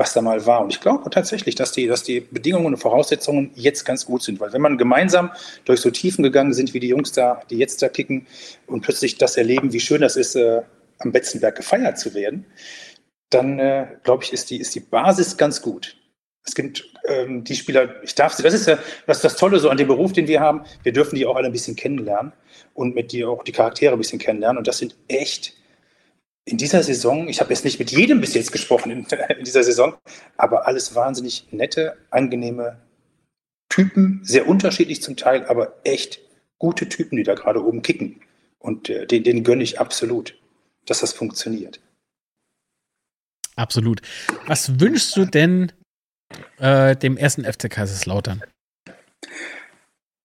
was da mal war. Und ich glaube tatsächlich, dass die, dass die Bedingungen und Voraussetzungen jetzt ganz gut sind. Weil wenn man gemeinsam durch so Tiefen gegangen sind, wie die Jungs da, die jetzt da kicken und plötzlich das erleben, wie schön das ist, äh, am Betzenberg gefeiert zu werden, dann äh, glaube ich, ist die, ist die Basis ganz gut. Es gibt ähm, die Spieler, ich darf sie, das ist ja das, das Tolle so an dem Beruf, den wir haben. Wir dürfen die auch alle ein bisschen kennenlernen und mit dir auch die Charaktere ein bisschen kennenlernen. Und das sind echt in dieser Saison, ich habe jetzt nicht mit jedem bis jetzt gesprochen in, in, dieser Saison, aber alles wahnsinnig nette, angenehme Typen, sehr unterschiedlich zum Teil, aber echt gute Typen, die da gerade oben kicken. Und äh, den, den gönne ich absolut, dass das funktioniert.
Absolut. Was wünschst du denn äh, dem ersten FC Kaiserslautern?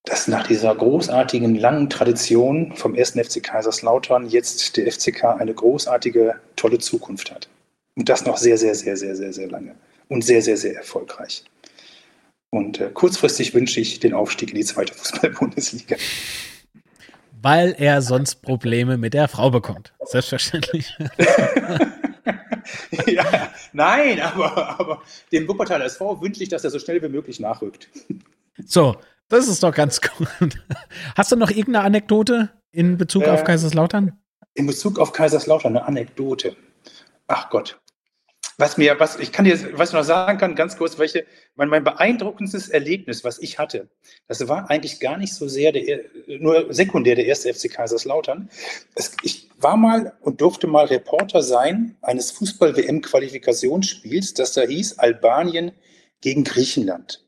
dass nach dieser großartigen langen Tradition vom ersten FC Kaiserslautern jetzt der FCK eine großartige, tolle Zukunft hat. Und das noch sehr, sehr, sehr, sehr, sehr, sehr lange. Und sehr, sehr, sehr erfolgreich. Und äh, kurzfristig wünsche ich den Aufstieg in die zweite Fußball-Bundesliga.
Weil er sonst Probleme mit der Frau bekommt. Selbstverständlich.
ja, nein, aber, aber dem Wuppertaler SV wünsche ich, dass er so schnell wie möglich nachrückt.
So, das ist doch ganz gut. Hast du noch irgendeine Anekdote in Bezug äh, auf Kaiserslautern?
In Bezug auf Kaiserslautern eine Anekdote. Ach Gott. Was mir, was ich kann dir, was ich noch sagen kann, ganz kurz, welche, mein, mein beeindruckendstes Erlebnis, was ich hatte, das war eigentlich gar nicht so sehr der, nur sekundär der erste FC Kaiserslautern. Es, ich war mal und durfte mal Reporter sein eines Fußball-WM-Qualifikationsspiels, das da hieß Albanien gegen Griechenland.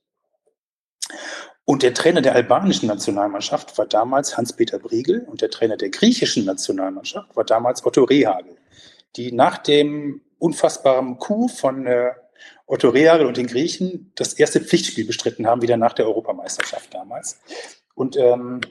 Und der Trainer der albanischen Nationalmannschaft war damals Hans-Peter Briegel und der Trainer der griechischen Nationalmannschaft war damals Otto Rehagel, die nach dem unfassbaren Coup von äh, Otto Rehagel und den Griechen das erste Pflichtspiel bestritten haben, wieder nach der Europameisterschaft damals. Und ähm,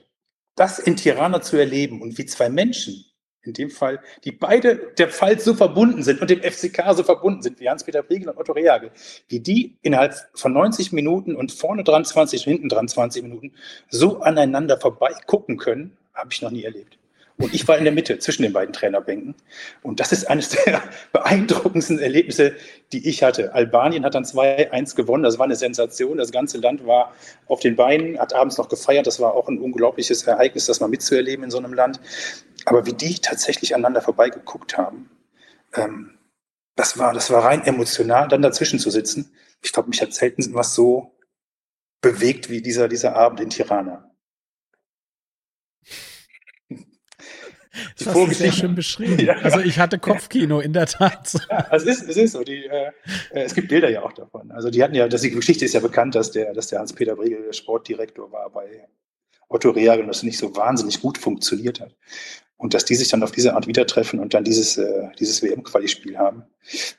das in Tirana zu erleben und wie zwei Menschen in dem Fall, die beide der Pfalz so verbunden sind und dem FCK so verbunden sind, wie Hans-Peter Priegel und Otto Rehagel, wie die innerhalb von 90 Minuten und vorne dran 20 und hinten dran 20 Minuten so aneinander vorbei gucken können, habe ich noch nie erlebt. Und ich war in der Mitte zwischen den beiden Trainerbänken. Und das ist eines der beeindruckendsten Erlebnisse, die ich hatte. Albanien hat dann 2-1 gewonnen. Das war eine Sensation. Das ganze Land war auf den Beinen, hat abends noch gefeiert. Das war auch ein unglaubliches Ereignis, das mal mitzuerleben in so einem Land. Aber wie die tatsächlich aneinander vorbeigeguckt haben, ähm, das war, das war rein emotional, dann dazwischen zu sitzen. Ich glaube, mich hat selten was so bewegt wie dieser, dieser Abend in Tirana.
Das hast du sehr schön beschrieben. Ja. Also ich hatte Kopfkino, in der Tat.
Ja, es ist, es ist so. Die, äh, es gibt Bilder ja auch davon. Also die hatten ja, das, die Geschichte ist ja bekannt, dass der, dass der Hans-Peter Briegel der Sportdirektor war bei Otto Reagel und das nicht so wahnsinnig gut funktioniert hat. Und dass die sich dann auf diese Art wieder treffen und dann dieses, äh, dieses WM-Quali-Spiel haben,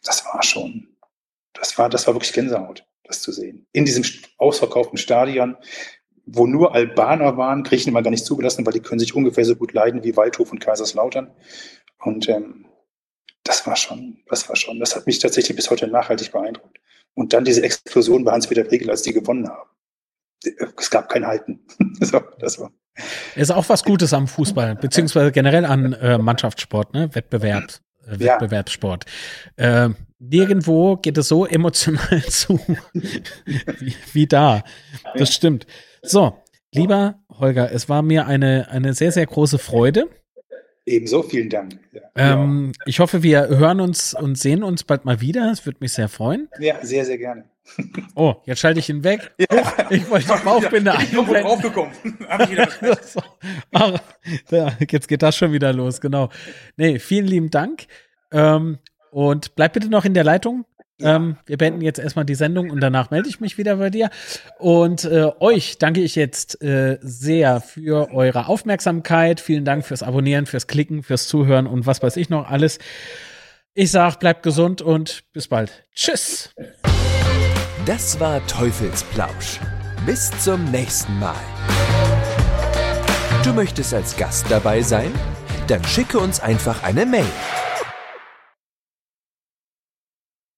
das war schon, das war, das war wirklich Gänsehaut, das zu sehen. In diesem ausverkauften Stadion, wo nur Albaner waren, Griechen immer gar nicht zugelassen, weil die können sich ungefähr so gut leiden wie Waldhof und Kaiserslautern. Und ähm, das war schon, das war schon, das hat mich tatsächlich bis heute nachhaltig beeindruckt. Und dann diese Explosion bei Hans-Peter Pregel, als die gewonnen haben. Es gab kein Halten. so, das war.
Ist auch was Gutes am Fußball, beziehungsweise generell an äh, Mannschaftssport, ne? Wettbewerb, äh, Wettbewerbssport. Ja. Äh, nirgendwo geht es so emotional zu wie, wie da. Das stimmt. So, lieber Holger, es war mir eine, eine sehr, sehr große Freude.
Ebenso, vielen Dank.
Ja. Ähm, ich hoffe, wir hören uns und sehen uns bald mal wieder. Es würde mich sehr freuen.
Ja, sehr, sehr gerne.
Oh, jetzt schalte ich ihn weg. Ja. Oh, ich wollte die Bauchbinde ja,
Ich bin draufgekommen.
jetzt geht das schon wieder los, genau. Nee, vielen lieben Dank. Ähm, und bleib bitte noch in der Leitung. Ähm, wir beenden jetzt erstmal die Sendung und danach melde ich mich wieder bei dir. Und äh, euch danke ich jetzt äh, sehr für eure Aufmerksamkeit. Vielen Dank fürs Abonnieren, fürs Klicken, fürs Zuhören und was weiß ich noch alles. Ich sag, bleibt gesund und bis bald. Tschüss.
Das war Teufelsplausch. Bis zum nächsten Mal. Du möchtest als Gast dabei sein? Dann schicke uns einfach eine Mail